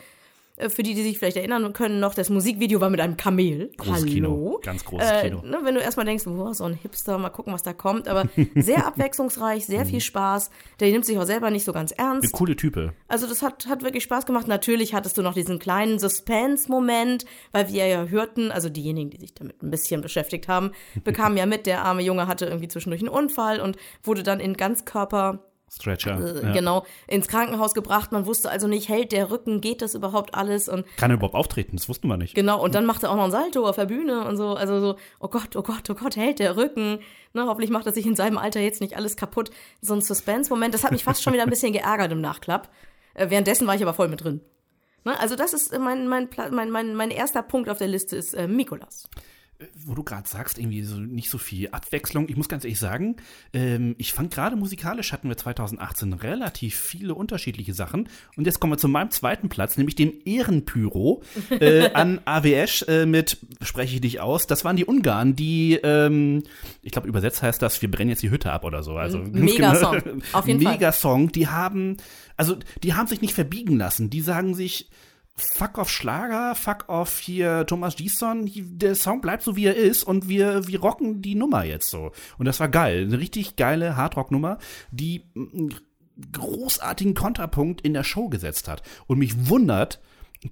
für die, die sich vielleicht erinnern können noch, das Musikvideo war mit einem Kamel. Großes Hallo. Kino, ganz großes äh, Kino. Ne, wenn du erstmal denkst, boah, so ein Hipster, mal gucken, was da kommt, aber sehr abwechslungsreich, sehr viel Spaß. Der nimmt sich auch selber nicht so ganz ernst. Eine coole Type. Also das hat, hat wirklich Spaß gemacht. Natürlich hattest du noch diesen kleinen Suspense-Moment, weil wir ja hörten, also diejenigen, die sich damit ein bisschen beschäftigt haben, bekamen ja mit, der arme Junge hatte irgendwie zwischendurch einen Unfall und wurde dann in Ganzkörper Stretcher. äh, ja. genau ins Krankenhaus gebracht. Man wusste also nicht, hält der Rücken, geht das überhaupt alles und Kann er überhaupt auftreten? Das wussten wir nicht. Genau, und dann macht er auch noch ein Salto auf der Bühne und so. Also so, oh Gott, oh Gott, oh Gott, hält der Rücken. Ne, hoffentlich macht er sich in seinem Alter jetzt nicht alles kaputt. So ein Suspense-Moment, das hat mich fast schon wieder ein bisschen geärgert im Nachklapp. Äh, währenddessen war ich aber voll mit drin. Ne, also das ist mein, mein, mein, mein, mein erster Punkt auf der Liste ist äh, Mikolas. Wo du gerade sagst, irgendwie so nicht so viel Abwechslung. Ich muss ganz ehrlich sagen, ähm, ich fand gerade musikalisch hatten wir 2018 relativ viele unterschiedliche Sachen. Und jetzt kommen wir zu meinem zweiten Platz, nämlich dem Ehrenpyro äh, an AWS äh, mit, spreche ich dich aus, das waren die Ungarn, die, ähm, ich glaube übersetzt heißt das, wir brennen jetzt die Hütte ab oder so. Also Mega-Song, auf jeden Fall. Mega-Song, die haben, also die haben sich nicht verbiegen lassen. Die sagen sich, Fuck auf Schlager, fuck auf hier Thomas Gison, der Song bleibt so wie er ist und wir, wir rocken die Nummer jetzt so. Und das war geil. Eine richtig geile Hardrock-Nummer, die mm, großartigen Kontrapunkt in der Show gesetzt hat. Und mich wundert,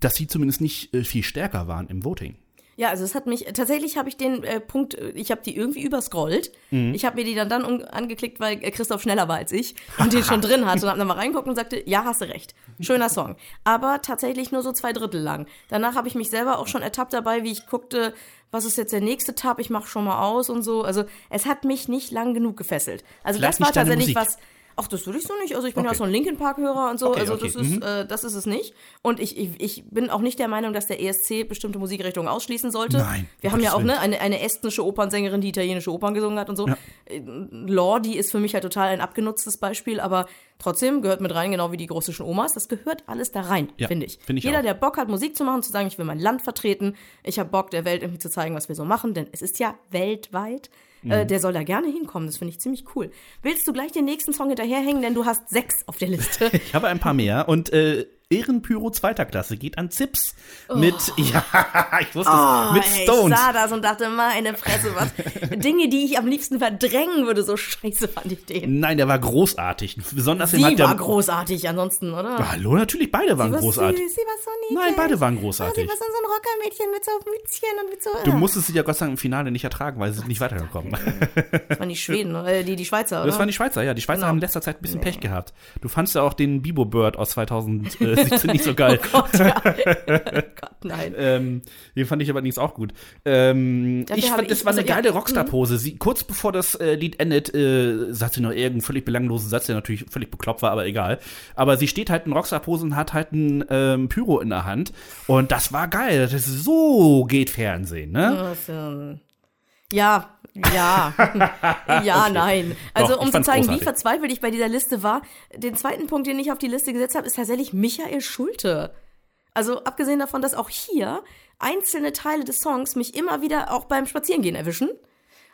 dass sie zumindest nicht äh, viel stärker waren im Voting. Ja, also es hat mich, tatsächlich habe ich den äh, Punkt, äh, ich habe die irgendwie überscrollt. Ich habe mir die dann dann um, angeklickt, weil äh, Christoph schneller war als ich und den schon drin hatte und habe dann mal reingeguckt und sagte, ja, hast du recht. Schöner Song. Aber tatsächlich nur so zwei Drittel lang. Danach habe ich mich selber auch schon ertappt dabei, wie ich guckte, was ist jetzt der nächste Tab, ich mache schon mal aus und so. Also es hat mich nicht lang genug gefesselt. Also Vielleicht das war tatsächlich Musik. was. Ach, das würde ich so nicht. Also ich bin ja Okay. auch so ein Linkin Park Hörer und so. Okay, also okay, das ist mhm. äh, das ist es nicht. Und ich, ich, ich bin auch nicht der Meinung, dass der ESC bestimmte Musikrichtungen ausschließen sollte. Nein, Wir haben ja auch ne, eine, eine estnische Opernsängerin, die italienische Opern gesungen hat und so. Äh, Lordi ist für mich halt total ein abgenutztes Beispiel, aber trotzdem gehört mit rein, genau wie die russischen Omas. Das gehört alles da rein, Ja, finde ich. finde ich Jeder, auch. der Bock hat, Musik zu machen, zu sagen, ich will mein Land vertreten, ich habe Bock, der Welt irgendwie zu zeigen, was wir so machen, denn es ist ja weltweit. Mhm. Äh, der soll da gerne hinkommen, das finde ich ziemlich cool. Willst du gleich den nächsten Song hinterherhängen, denn du hast sechs auf der Liste. Ich habe ein paar mehr und äh, Ehrenpyro zweiter Klasse geht an Zips mit, ja, ich wusste es, mit Oh, Ich Stones. sah das und dachte, meine Fresse, was. Dinge, die ich am liebsten verdrängen würde, so scheiße fand ich den. Nein, der war großartig. Besonders Sie hat der, war großartig ansonsten, oder? Hallo, natürlich, beide waren Sie war großartig. süß, sie war so niedlich. Nein, beide waren Oh, großartig. sie war so ein Rockermädchen mit so Mützchen und mit so. Du musstest sie ja Gott sei Dank im Finale nicht ertragen, weil sie sind nicht weitergekommen. Das waren die Schweden, äh, die, die Schweizer, oder? Das waren die Schweizer, ja. Die Schweizer Genau. haben in letzter Zeit ein bisschen Pech gehabt. Du fandst ja auch den Bibo Bird aus 2017 nicht so geil. Gott, ja. Gott, nein. Ähm, den fand ich aber allerdings auch gut. Ähm, ich fand, das ich- war eine also, ja. geile Rockstar-Pose. Sie, kurz bevor das äh, Lied endet, äh, sagt sie noch irgendeinen völlig belanglosen Satz, der natürlich völlig bekloppt war, aber egal. Aber sie steht halt in Rockstar-Pose und hat halt ein ähm, Pyro in der Hand. Und das war geil. Das ist, so geht Fernsehen, ne? Das, ähm, Ja, ja. ja, nein. Also, Doch, um zu zeigen, wie großartig. verzweifelt ich bei dieser Liste war, den zweiten Punkt, den ich auf die Liste gesetzt habe, ist tatsächlich Michael Schulte. Also, abgesehen davon, dass auch hier einzelne Teile des Songs mich immer wieder auch beim Spazierengehen erwischen.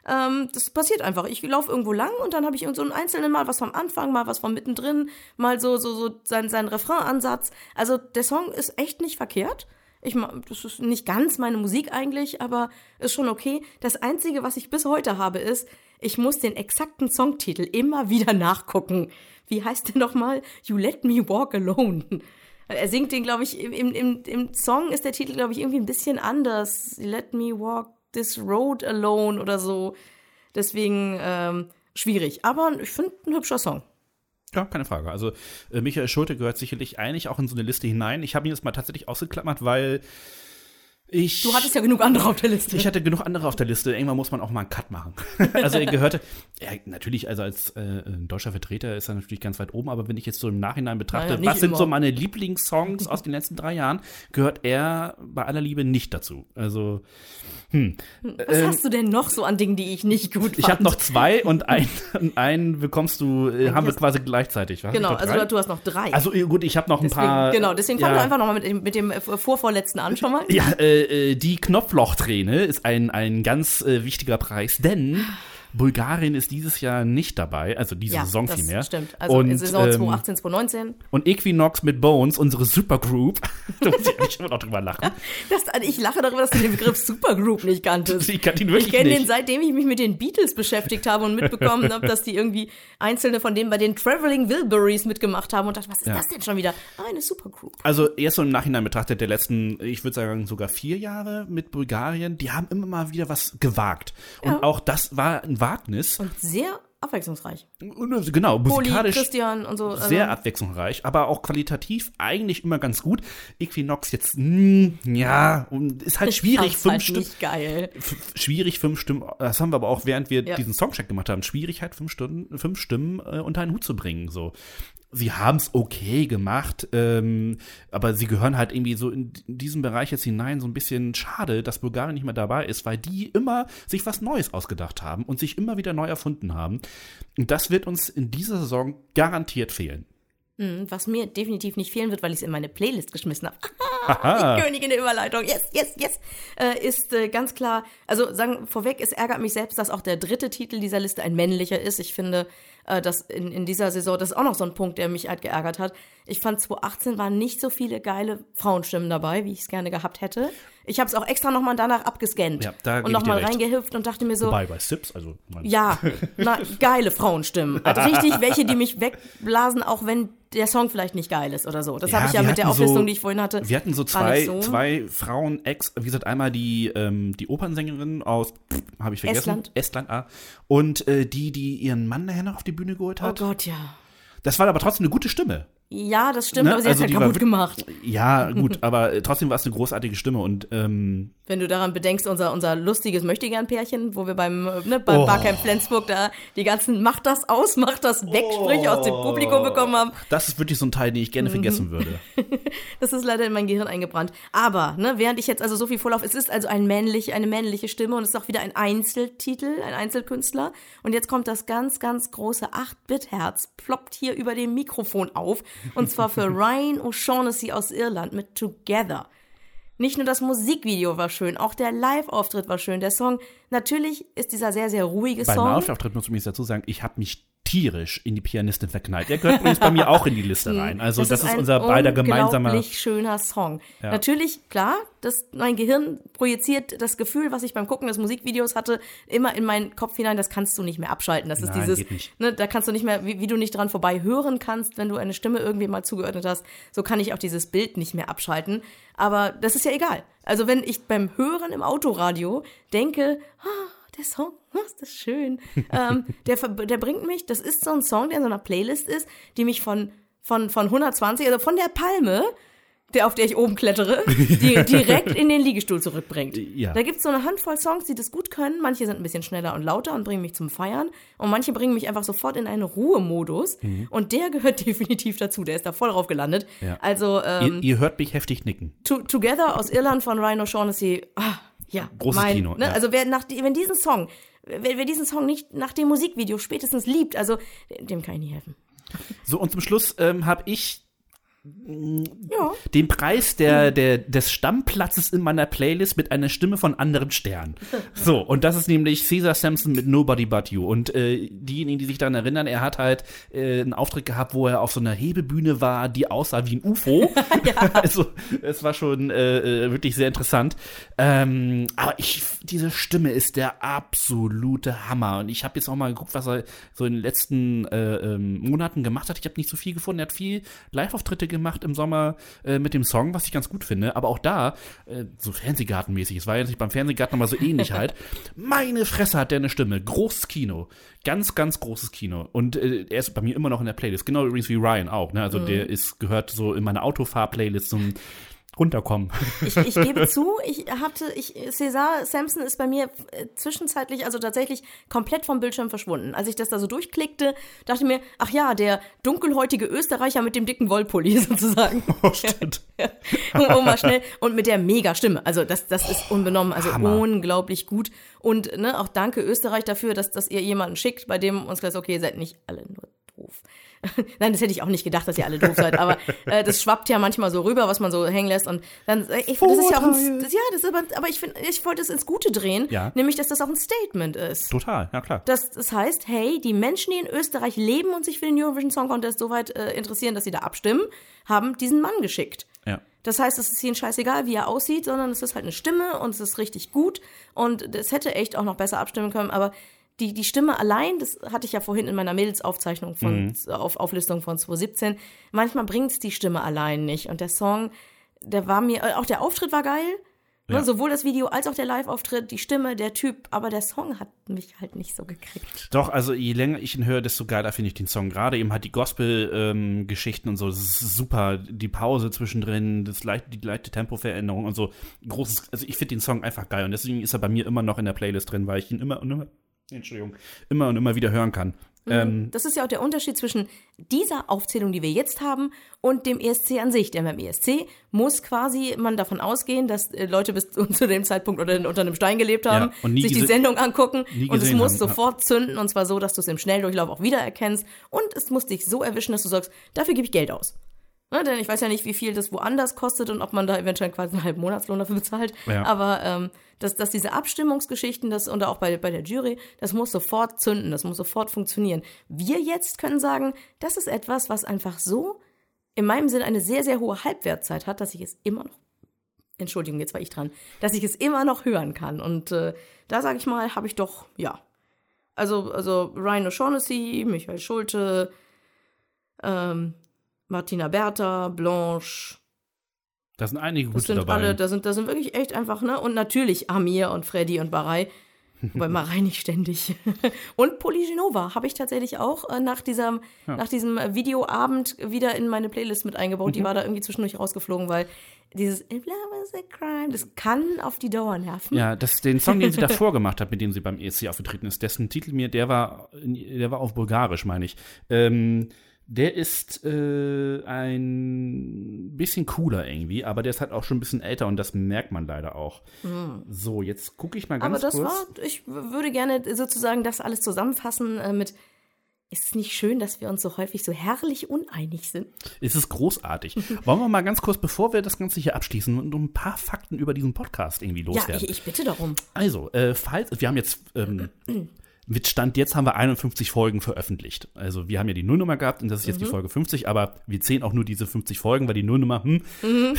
Ähm, das passiert einfach. Ich laufe irgendwo lang und dann habe ich so einen einzelnen Mal was vom Anfang, mal was vom mittendrin, mal so, so, so sein, sein Refrain-Ansatz. Also der Song ist echt nicht verkehrt. Ich das ist nicht ganz meine Musik eigentlich, aber ist schon okay. Das Einzige, was ich bis heute habe, ist, ich muss den exakten Songtitel immer wieder nachgucken. Wie heißt der nochmal? You Let Me Walk Alone. Er singt den, glaube ich, im, im, im, im Song ist der Titel, glaube ich, irgendwie ein bisschen anders. Let Me Walk This Road Alone oder so. Deswegen ähm, schwierig. Aber ich finde ein hübscher Song. Ja, keine Frage. Also äh, Michael Schulte gehört sicherlich eigentlich auch in so eine Liste hinein. Ich habe ihn jetzt mal tatsächlich ausgeklammert, weil ich. Du hattest ja genug andere auf der Liste. Ich hatte genug andere auf der Liste. Irgendwann muss man auch mal einen Cut machen. also er gehörte, ja, natürlich, also als äh, ein deutscher Vertreter ist er natürlich ganz weit oben, aber wenn ich jetzt so im Nachhinein betrachte, Naja, was sind immer. so meine Lieblingssongs aus den letzten drei Jahren, gehört er bei aller Liebe nicht dazu. Also Was hast du denn noch so an Dingen, die ich nicht gut fand? ich habe noch zwei und einen, einen bekommst du, äh, haben wir quasi gleichzeitig. Was? Genau, also du, du hast noch drei. also äh, gut, ich habe noch ein deswegen, paar. genau, deswegen fang ja. doch einfach nochmal mit, dem- mit dem äh, vorvorletzten an schon mal. Ja, äh, äh, die Knopflochträne ist ein, ein ganz äh, wichtiger Preis, denn Bulgarien ist dieses Jahr nicht dabei, also diese Saison das vielmehr. stimmt. Also und, in Saison ähm, 2018, 2019. Und Equinox mit Bones, unsere Supergroup, da muss ich eigentlich immer noch drüber lachen. Das, ich lache darüber, dass du den Begriff Supergroup nicht kanntest. Ich kannte ihn wirklich Ich kenne den, seitdem ich mich mit den Beatles beschäftigt habe und mitbekommen habe, dass die irgendwie einzelne von denen bei den Traveling Wilburys mitgemacht haben und dachte, was ist Ja. das denn schon wieder? Eine Supergroup. Also erst so im Nachhinein betrachtet der letzten, ich würde sagen sogar vier Jahre mit Bulgarien, die haben immer mal wieder was gewagt. Und Ja. auch das war ein Wagnis. Und sehr abwechslungsreich. Genau, Poli, musikalisch Christian und so. also- sehr abwechslungsreich, aber auch qualitativ eigentlich immer ganz gut. Equinox jetzt, mh, ja, und ist halt schwierig, fand's fünf halt Stimmen. geil. Schwierig, fünf Stimmen, das haben wir aber auch, während wir Ja. diesen Songcheck gemacht haben, schwierig halt fünf Stunden, fünf Stimmen äh, unter einen Hut zu bringen, so. Sie haben es okay gemacht, ähm, aber sie gehören halt irgendwie so in, in diesen Bereich jetzt hinein. So ein bisschen schade, dass Bulgarien nicht mehr dabei ist, weil die immer sich was Neues ausgedacht haben und sich immer wieder neu erfunden haben. Und das wird uns in dieser Saison garantiert fehlen. Mhm, Was mir definitiv nicht fehlen wird, weil ich es in meine Playlist geschmissen habe. Die Königin der Überleitung, yes, yes, yes, äh, ist äh, ganz klar, also sagen vorweg, es ärgert mich selbst, dass auch der dritte Titel dieser Liste ein männlicher ist. Ich finde, äh, dass in, in dieser Saison, das ist auch noch so ein Punkt, der mich halt geärgert hat. Ich fand 2018 waren nicht so viele geile Frauenstimmen dabei, wie ich es gerne gehabt hätte. Ich habe es auch extra nochmal danach abgescannt Ja, da und nochmal reingehüpft und dachte mir so, Wobei bei Sips, also ja, na, geile Frauenstimmen. Also richtig, welche, die mich wegblasen, auch wenn der Song vielleicht nicht geil ist oder so. Das habe ich ja mit der Auflistung, so, die ich vorhin hatte. Wir hatten so zwei, so. zwei Frauen, Ex, wie gesagt, einmal die, ähm, die Opernsängerin aus, habe ich vergessen. Estland. Estland, ah. Und äh, die, die ihren Mann nachher noch auf die Bühne geholt Oh hat. Gott, ja. das war aber trotzdem eine gute Stimme. Ja, das stimmt, Ne? aber sie Also hat halt war kaputt wirklich- gemacht. Ja, gut, aber äh, trotzdem war es eine großartige Stimme und ähm, Wenn du daran bedenkst, unser, unser lustiges Möchtegern-Pärchen, wo wir beim, äh, ne, beim Oh. Barcamp Flensburg da die ganzen Mach das aus, mach das weg Sprüche aus dem Publikum bekommen haben. das ist wirklich so ein Teil, den ich Mhm. gerne vergessen würde. Das ist leider in mein Gehirn eingebrannt. Aber, ne, während ich jetzt also so viel Vorlauf, es ist also ein männlich, eine männliche Stimme und es ist auch wieder ein Einzeltitel, ein Einzelkünstler. Und jetzt kommt das ganz, ganz große 8-Bit-Herz, ploppt hier über dem Mikrofon auf. Und zwar für Ryan O'Shaughnessy aus Irland mit Together. Nicht nur das Musikvideo war schön, auch der Live-Auftritt war schön. Der Song, natürlich ist dieser sehr, sehr ruhige Beim Song. Live-Auftritt muss ich dazu sagen, ich habe mich tierisch in die Pianistin verknallt. Der gehört übrigens bei mir auch in die Liste rein. Also das, ist, ein unser beider gemeinsamer. unglaublich schöner Song. Natürlich, klar, das, mein Gehirn projiziert das Gefühl, was ich beim Gucken des Musikvideos hatte, immer in meinen Kopf hinein. Das kannst du nicht mehr abschalten. Das ist Nein, dieses. Ne, da kannst du nicht mehr, wie, wie du nicht dran vorbei hören kannst, wenn du eine Stimme irgendwie mal zugeordnet hast. So kann ich auch dieses Bild nicht mehr abschalten. Aber das ist ja egal. Also wenn ich beim Hören im Autoradio denke, ah, der Song, oh, ist das schön. ähm, der, der bringt mich, das ist so ein Song, der in so einer Playlist ist, die mich von, von, von 120, also von der Palme, der, auf der ich oben klettere, die, direkt in den Liegestuhl zurückbringt. Ja. Da gibt's so eine Handvoll Songs, die das gut können. Manche sind ein bisschen schneller und lauter und bringen mich zum Feiern. Und manche bringen mich einfach sofort in einen Ruhemodus. Und der gehört definitiv dazu. Der ist da voll drauf gelandet. Mhm. Ja. Also, ähm, ihr, ihr hört mich heftig nicken. To Together aus Irland von Ryan O'Shaughnessy. Ah, ja, Großes Kino, Ne? ja. Also wer nach wenn diesen Song, wer, wer diesen Song nicht nach dem Musikvideo spätestens liebt, also dem kann ich nicht helfen. So, und zum Schluss ähm, habe ich Ja. den Preis der, der, des Stammplatzes in meiner Playlist mit einer Stimme von anderen Sternen. So, und das ist nämlich Caesar Sampson mit Nobody But You. Und äh, diejenigen, die sich daran erinnern, er hat halt äh, einen Auftritt gehabt, wo er auf so einer Hebebühne war, die aussah wie ein UFO. Also, es war schon äh, äh, wirklich sehr interessant. Ähm, aber ich, diese Stimme ist der absolute Hammer. Und ich habe jetzt auch mal geguckt, was er so in den letzten äh, ähm, Monaten gemacht hat. Ich habe nicht so viel gefunden. Er hat viel Live-Auftritte gemacht im Sommer äh, mit dem Song, was ich ganz gut finde. Aber auch da, äh, so Fernsehgartenmäßig, es war ja nicht beim Fernsehgarten aber so ähnlich halt. Meine Fresse hat der eine Stimme. Großes Kino. Ganz, ganz großes Kino. Und äh, er ist bei mir immer noch in der Playlist. Genau übrigens wie Ryan auch. Ne? Also der ist, gehört so in meine Autofahr-Playlist zum Runterkommen. Ich, ich gebe zu, ich hatte, ich, César Sampson ist bei mir äh, zwischenzeitlich, also tatsächlich komplett vom Bildschirm verschwunden. Als ich das da so durchklickte, dachte ich mir, ach ja, der dunkelhäutige Österreicher mit dem dicken Wollpulli sozusagen. Oh, stimmt. oh, mal schnell. Und mit der Mega-Stimme. Also das, das ist unbenommen, also Hammer. unglaublich gut. Und ne, auch danke Österreich dafür, dass, dass ihr jemanden schickt, bei dem uns klar ist, okay, ihr seid nicht alle nur doof. Nein, das hätte ich auch nicht gedacht, dass ihr alle doof seid, aber äh, das schwappt ja manchmal so rüber, was man so hängen lässt und dann, äh, ich, das ist ja auch ein, das, ja, das ist aber, aber ich finde, ich wollte es ins Gute drehen, Ja. nämlich, dass das auch ein Statement ist. Total, ja klar. Das, das heißt, hey, die Menschen, die in Österreich leben und sich für den Eurovision Song Contest so weit äh, interessieren, dass sie da abstimmen, haben diesen Mann geschickt. Ja. Das heißt, es ist ihnen scheißegal, wie er aussieht, sondern es ist halt eine Stimme und es ist richtig gut und es hätte echt auch noch besser abstimmen können, aber die, die Stimme allein, das hatte ich ja vorhin in meiner Mädels-Aufzeichnung von, auf Auflistung von 2017, manchmal bringt es die Stimme allein nicht und der Song, der war mir, äh, auch der Auftritt war geil, ne, Ja. sowohl das Video als auch der Live-Auftritt, die Stimme, der Typ, aber der Song hat mich halt nicht so gekriegt. Doch, also je länger ich ihn höre, desto geiler finde ich den Song. Gerade eben hat die Gospel-Geschichten und so, das ist super. Die Pause zwischendrin, das leicht, die leichte Tempoveränderung und so. Großes, also ich finde den Song einfach geil und deswegen ist er bei mir immer noch in der Playlist drin, weil ich ihn immer und immer, Entschuldigung, immer und immer wieder hören kann. Ähm, Das ist ja auch der Unterschied zwischen dieser Aufzählung, die wir jetzt haben, und dem ESC an sich. Denn beim ESC muss quasi man davon ausgehen, dass äh, Leute bis zu dem Zeitpunkt oder unter einem Stein gelebt haben, Ja, sich die Sendung angucken und es muss haben, ja. sofort zünden und zwar so, dass du es im Schnelldurchlauf auch wiedererkennst und es muss dich so erwischen, dass du sagst, dafür gebe ich Geld aus. Ne, denn ich weiß ja nicht, wie viel das woanders kostet und ob man da eventuell quasi einen halben Monatslohn dafür bezahlt. Ja. Aber ähm, dass, dass diese Abstimmungsgeschichten, das und auch bei, bei der Jury, das muss sofort zünden, das muss sofort funktionieren. Wir jetzt können sagen, das ist etwas, was einfach so in meinem Sinn eine sehr, sehr hohe Halbwertzeit hat, dass ich es immer noch, Entschuldigung, jetzt war ich dran, dass ich es immer noch hören kann. Und äh, da sage ich mal, habe ich doch, ja. Also, also Ryan O'Shaughnessy, Michael Schulte, ähm, Martina Bertha, Blanche, Da sind einige das gute sind dabei. alle, da sind, da sind wirklich echt einfach, ne? Und natürlich Amir und Freddy und Barei. Wobei Marei nicht ständig. und Polygenova habe ich tatsächlich auch äh, nach, diesem, nach diesem Videoabend wieder in meine Playlist mit eingebaut. Mhm. Die war da irgendwie zwischendurch rausgeflogen, weil dieses If Love is a Crime, das kann auf die Dauer nerven. Ja, das, den Song, den sie davor gemacht hat, mit dem sie beim ESC aufgetreten ist, dessen Titel mir, der war, der war auf Bulgarisch, meine ich. Ähm, der ist äh, ein bisschen cooler irgendwie, aber der ist halt auch schon ein bisschen älter und das merkt man leider auch. So, jetzt gucke ich mal ganz Hm. Aber das kurz. war, ich würde gerne sozusagen das alles zusammenfassen äh, mit, ist es nicht schön, dass wir uns so häufig so herrlich uneinig sind? Es ist großartig. Wollen wir mal ganz kurz, bevor wir das Ganze hier abschließen, und ein paar Fakten über diesen Podcast irgendwie Ja, loswerden? ich, ich bitte darum. Also, äh, falls, wir haben jetzt, ähm, mit Stand jetzt haben wir 51 Folgen veröffentlicht. Also wir haben ja die Nullnummer gehabt und das ist jetzt Mhm. die Folge 50, aber wir zählen auch nur diese 50 Folgen, weil die Nullnummer, hm,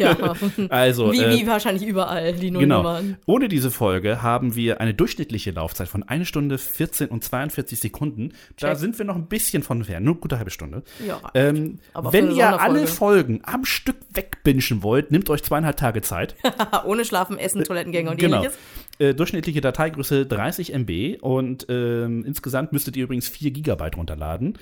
Ja, also wie, äh, wie wahrscheinlich überall, die Genau. Nullnummern. Ohne diese Folge haben wir eine durchschnittliche Laufzeit von 1 Stunde 14 und 42 Sekunden. Da Check. sind wir noch ein bisschen von entfernt, nur eine gute halbe Stunde. Ja, Ähm, wenn ihr alle. Folgen am Stück wegbingen wollt, nehmt euch zweieinhalb Tage Zeit. Ohne Schlafen, Essen, Toilettengänge und Genau. ähnliches. Äh, durchschnittliche Dateigröße 30 MB und ähm, insgesamt müsstet ihr übrigens 4 Gigabyte runterladen.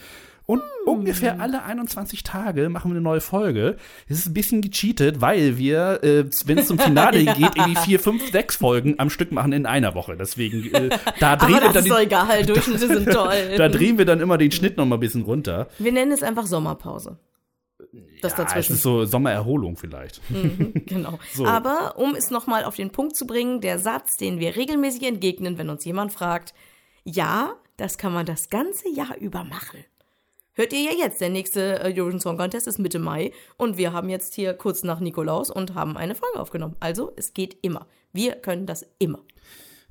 Und Hm. ungefähr alle 21 Tage machen wir eine neue Folge. Es ist ein bisschen gecheatet, weil wir, äh, wenn es zum Finale geht, irgendwie vier, fünf, sechs Folgen am Stück machen in einer Woche. Deswegen, äh, da, drehen Aber wir dann ist den, egal, Durchschnitte sind toll. da drehen wir dann immer den Schnitt noch mal ein bisschen runter. Wir nennen es einfach Sommerpause. Das Ja, es dazwischen. ist so Sommererholung vielleicht. Genau. So. Aber um es nochmal auf den Punkt zu bringen, der Satz, den wir regelmäßig entgegnen, wenn uns jemand fragt, ja, das kann man das ganze Jahr über machen. Hört ihr ja jetzt, der nächste äh, Eurovision Song Contest ist Mitte Mai und wir haben jetzt hier kurz nach Nikolaus und haben eine Folge aufgenommen. Also, es geht immer. Wir können das immer.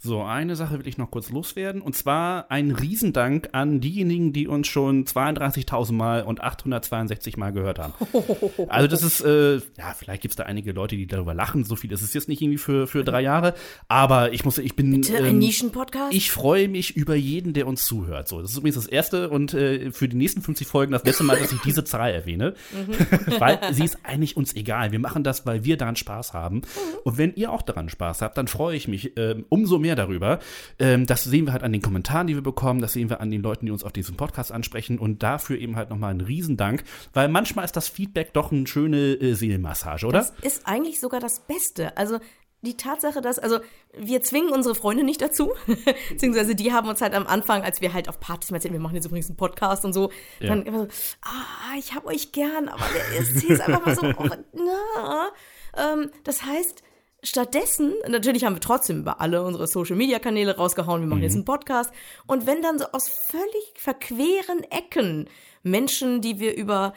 So, eine Sache will ich noch kurz loswerden. Und zwar ein Riesendank an diejenigen, die uns schon 32.000 Mal und 862 Mal gehört haben. Also das ist, äh, ja, vielleicht gibt es da einige Leute, die darüber lachen. So viel ist es jetzt nicht irgendwie für, für drei Jahre. Aber ich muss, ich bin... Bitte, ein ähm, Nischenpodcast? ich freue mich über jeden, der uns zuhört. So, das ist übrigens das erste und äh, für die nächsten 50 Folgen das letzte Mal, dass ich diese Zahl erwähne. weil sie ist eigentlich uns egal. Wir machen das, weil wir daran Spaß haben. Und wenn ihr auch daran Spaß habt, dann freue ich mich ähm, umso mehr darüber. Ähm, das sehen wir halt an den Kommentaren, die wir bekommen. Das sehen wir an den Leuten, die uns auf diesem Podcast ansprechen. Und dafür eben halt nochmal ein Riesendank. Weil manchmal ist das Feedback doch eine schöne äh, Seelenmassage, oder? Das ist eigentlich sogar das Beste. Also die Tatsache, dass, also wir zwingen unsere Freunde nicht dazu, beziehungsweise die haben uns halt am Anfang, als wir halt auf Partys mal erzählt, wir machen jetzt übrigens einen Podcast und so, Ja. dann immer so, ah, ich hab euch gern, aber der ist einfach mal so, oh, na. Ähm, das heißt, stattdessen, natürlich haben wir trotzdem über alle unsere Social-Media-Kanäle rausgehauen, wir machen jetzt einen Podcast und wenn dann so aus völlig verqueren Ecken Menschen, die wir über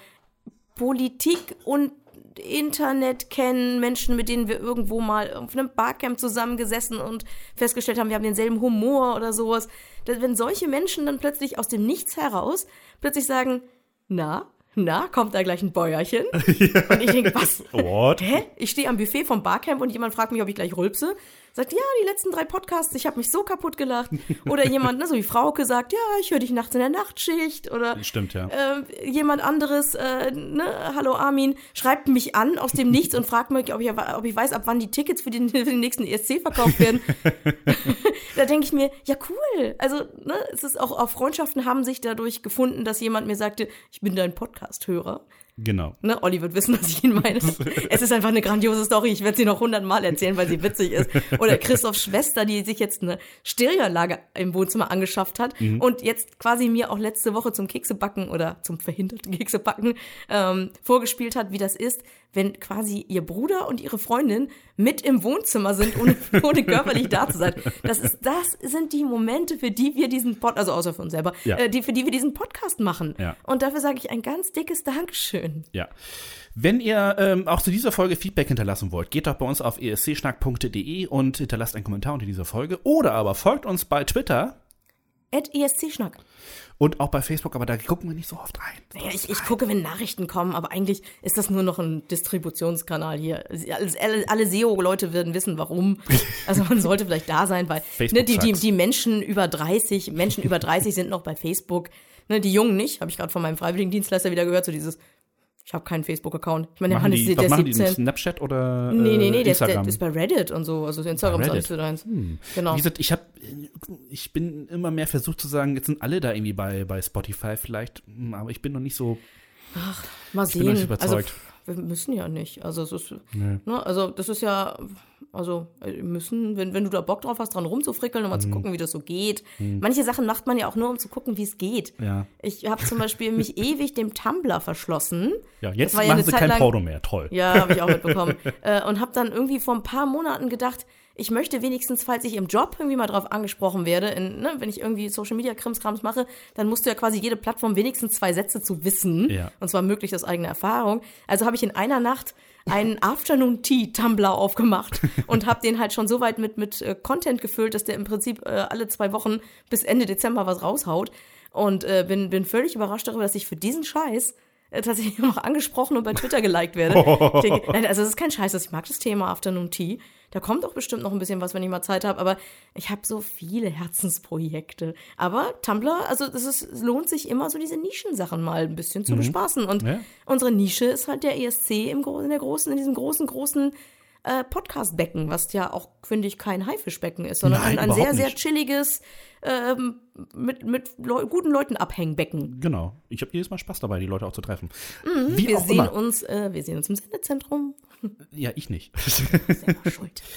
Politik und Internet kennen, Menschen, mit denen wir irgendwo mal auf einem Barcamp zusammengesessen und festgestellt haben, wir haben denselben Humor oder sowas. Wenn solche Menschen dann plötzlich aus dem Nichts heraus plötzlich sagen, na, na, kommt da gleich ein Bäuerchen? Und ich denke, was? What? Hä? Ich stehe am Buffet vom Barcamp und jemand fragt mich, ob ich gleich rülpse. Sagt, ja, die letzten drei Podcasts, ich habe mich so kaputt gelacht. Oder jemand, ne, so wie Frauke sagt, ja, ich höre dich nachts in der Nachtschicht. Oder Stimmt, ja. äh, jemand anderes, äh, ne, hallo Armin, schreibt mich an aus dem Nichts und fragt mich, ob ich, ob ich weiß, ab wann die Tickets für den, für den nächsten ESC verkauft werden. da denke ich mir, ja cool. Also, ne, es ist auch, auch Freundschaften haben sich dadurch gefunden, dass jemand mir sagte, ich bin dein Podcast-Hörer. Genau. Ne, Olli wird wissen, was ich ihn meine. es ist einfach eine grandiose Story. Ich werde sie noch hundertmal erzählen, weil sie witzig ist. Oder Christophs Schwester, die sich jetzt eine Stereoanlage im Wohnzimmer angeschafft hat und jetzt quasi mir auch letzte Woche zum Keksebacken oder zum verhinderten Keksebacken ähm, vorgespielt hat, wie das ist, wenn quasi ihr Bruder und ihre Freundin mit im Wohnzimmer sind, ohne, ohne körperlich da zu sein. Das ist, das sind die Momente, für die wir diesen Pod, also außer für uns selber, Ja. äh, die, für die wir diesen Podcast machen. Ja. Und dafür sage ich ein ganz dickes Dankeschön. Ja. Wenn ihr ähm, auch zu dieser Folge Feedback hinterlassen wollt, geht doch bei uns auf escschnack.de und hinterlasst einen Kommentar unter dieser Folge. Oder aber folgt uns bei Twitter. At ESC-Schnack. Und auch bei Facebook, aber da gucken wir nicht so oft rein. Ja, ich, ich gucke, wenn Nachrichten kommen, aber eigentlich ist das nur noch ein Distributionskanal hier. Alle, alle SEO-Leute werden wissen, warum. Also man sollte vielleicht da sein, weil ne, die, die, die Menschen über 30, Menschen über 30 sind noch bei Facebook. Ne, die Jungen nicht, habe ich gerade von meinem Freiwilligendienstleister wieder gehört, so dieses, ich habe keinen Facebook-Account. Ich meine, machen Johannes, die, der was machen 17. die, Snapchat oder äh, Nee, nee, nee, der ist, der Instagram? ist bei Reddit und so. Also Instagram ist nicht so deins. Genau. Wie gesagt, ich habe, ich bin immer mehr versucht zu sagen, jetzt sind alle da irgendwie bei, bei Spotify vielleicht, hm, aber ich bin noch nicht so, Mal bin noch nicht sehen. Also, überzeugt. Wir müssen ja nicht. Also, es ist, ne, also das ist ja, also wir müssen, wenn, wenn du da Bock drauf hast, dran rumzufrickeln und Mhm. mal zu gucken, wie das so geht. Manche Sachen macht man ja auch nur, um zu gucken, wie es geht. Ja. Ich habe zum Beispiel mich ewig dem Tumblr verschlossen. ja, jetzt ja machen eine sie Zeit kein lang- Porno mehr, toll. Ja, habe ich auch mitbekommen. äh, und habe dann irgendwie vor ein paar Monaten gedacht, ich möchte wenigstens, falls ich im Job irgendwie mal drauf angesprochen werde, in, ne, wenn ich irgendwie Social Media Krimskrams mache, dann musst du ja quasi jede Plattform wenigstens zwei Sätze zu wissen. Ja. Und zwar möglichst aus eigener Erfahrung. Also habe ich in einer Nacht einen Afternoon Tea Tumblr aufgemacht und habe den halt schon so weit mit, mit äh, Content gefüllt, dass der im Prinzip äh, alle zwei Wochen bis Ende Dezember was raushaut. Und äh, bin, bin völlig überrascht darüber, dass ich für diesen Scheiß tatsächlich noch angesprochen und bei Twitter geliked werde. Denke, nein, also das ist kein Scheiß, ich mag das Thema Afternoon Tea. Da kommt auch bestimmt noch ein bisschen was, wenn ich mal Zeit habe, aber ich habe so viele Herzensprojekte. Aber Tumblr, also das ist, es lohnt sich immer so diese Nischensachen mal ein bisschen zu bespaßen. Und Ja. unsere Nische ist halt der ESC im, in der großen, in diesem großen, großen äh, Podcast-Becken, was ja auch, finde ich, kein Haifischbecken ist, sondern Nein, ein, ein sehr, sehr chilliges, ähm, mit, mit Leu guten Leuten Abhängbecken. Genau. Ich habe jedes Mal Spaß dabei, die Leute auch zu treffen. Wie Mhm, Wir auch sehen immer. uns, äh, wir sehen uns im Sendezentrum. Ja, ich nicht. Selber schuld.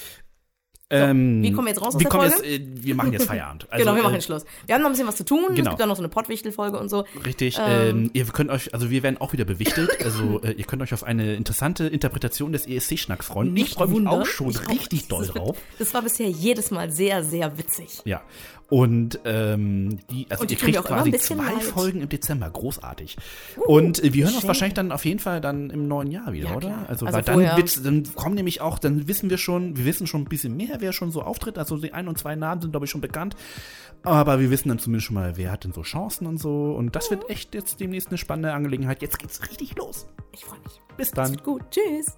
ähm, wie kommen wir jetzt raus aus wir der Folge? Jetzt, äh, wir machen jetzt Feierabend. Also, genau, wir machen äh, jetzt Schluss. Wir haben noch ein bisschen was zu tun. Es Genau. gibt dann noch so eine Pottwichtel-Folge und so. Richtig. Ähm, ihr könnt euch, also wir werden auch wieder bewichtelt. Also äh, ihr könnt euch auf eine interessante Interpretation des ESC-Schnacks freuen. Ich freue mich auch schon Ich auch. richtig doll drauf. Das war bisher jedes Mal sehr, sehr witzig. Ja. Und ähm, die, also Und die ihr kriegt quasi zwei leid. Folgen im Dezember, großartig. und äh, wir hören uns wahrscheinlich dann auf jeden Fall dann im neuen Jahr wieder, Ja, oder? klar. Also, Also weil dann wird's, dann kommen nämlich auch, dann wissen wir schon, wir wissen schon ein bisschen mehr, wer schon so auftritt. Also die ein und zwei Namen sind glaube ich schon bekannt. Aber wir wissen dann zumindest schon mal, wer hat denn so Chancen und so. Und das wird echt jetzt demnächst eine spannende Angelegenheit. Jetzt geht's richtig los. Ich freue mich. Bis dann. wird gut. Tschüss.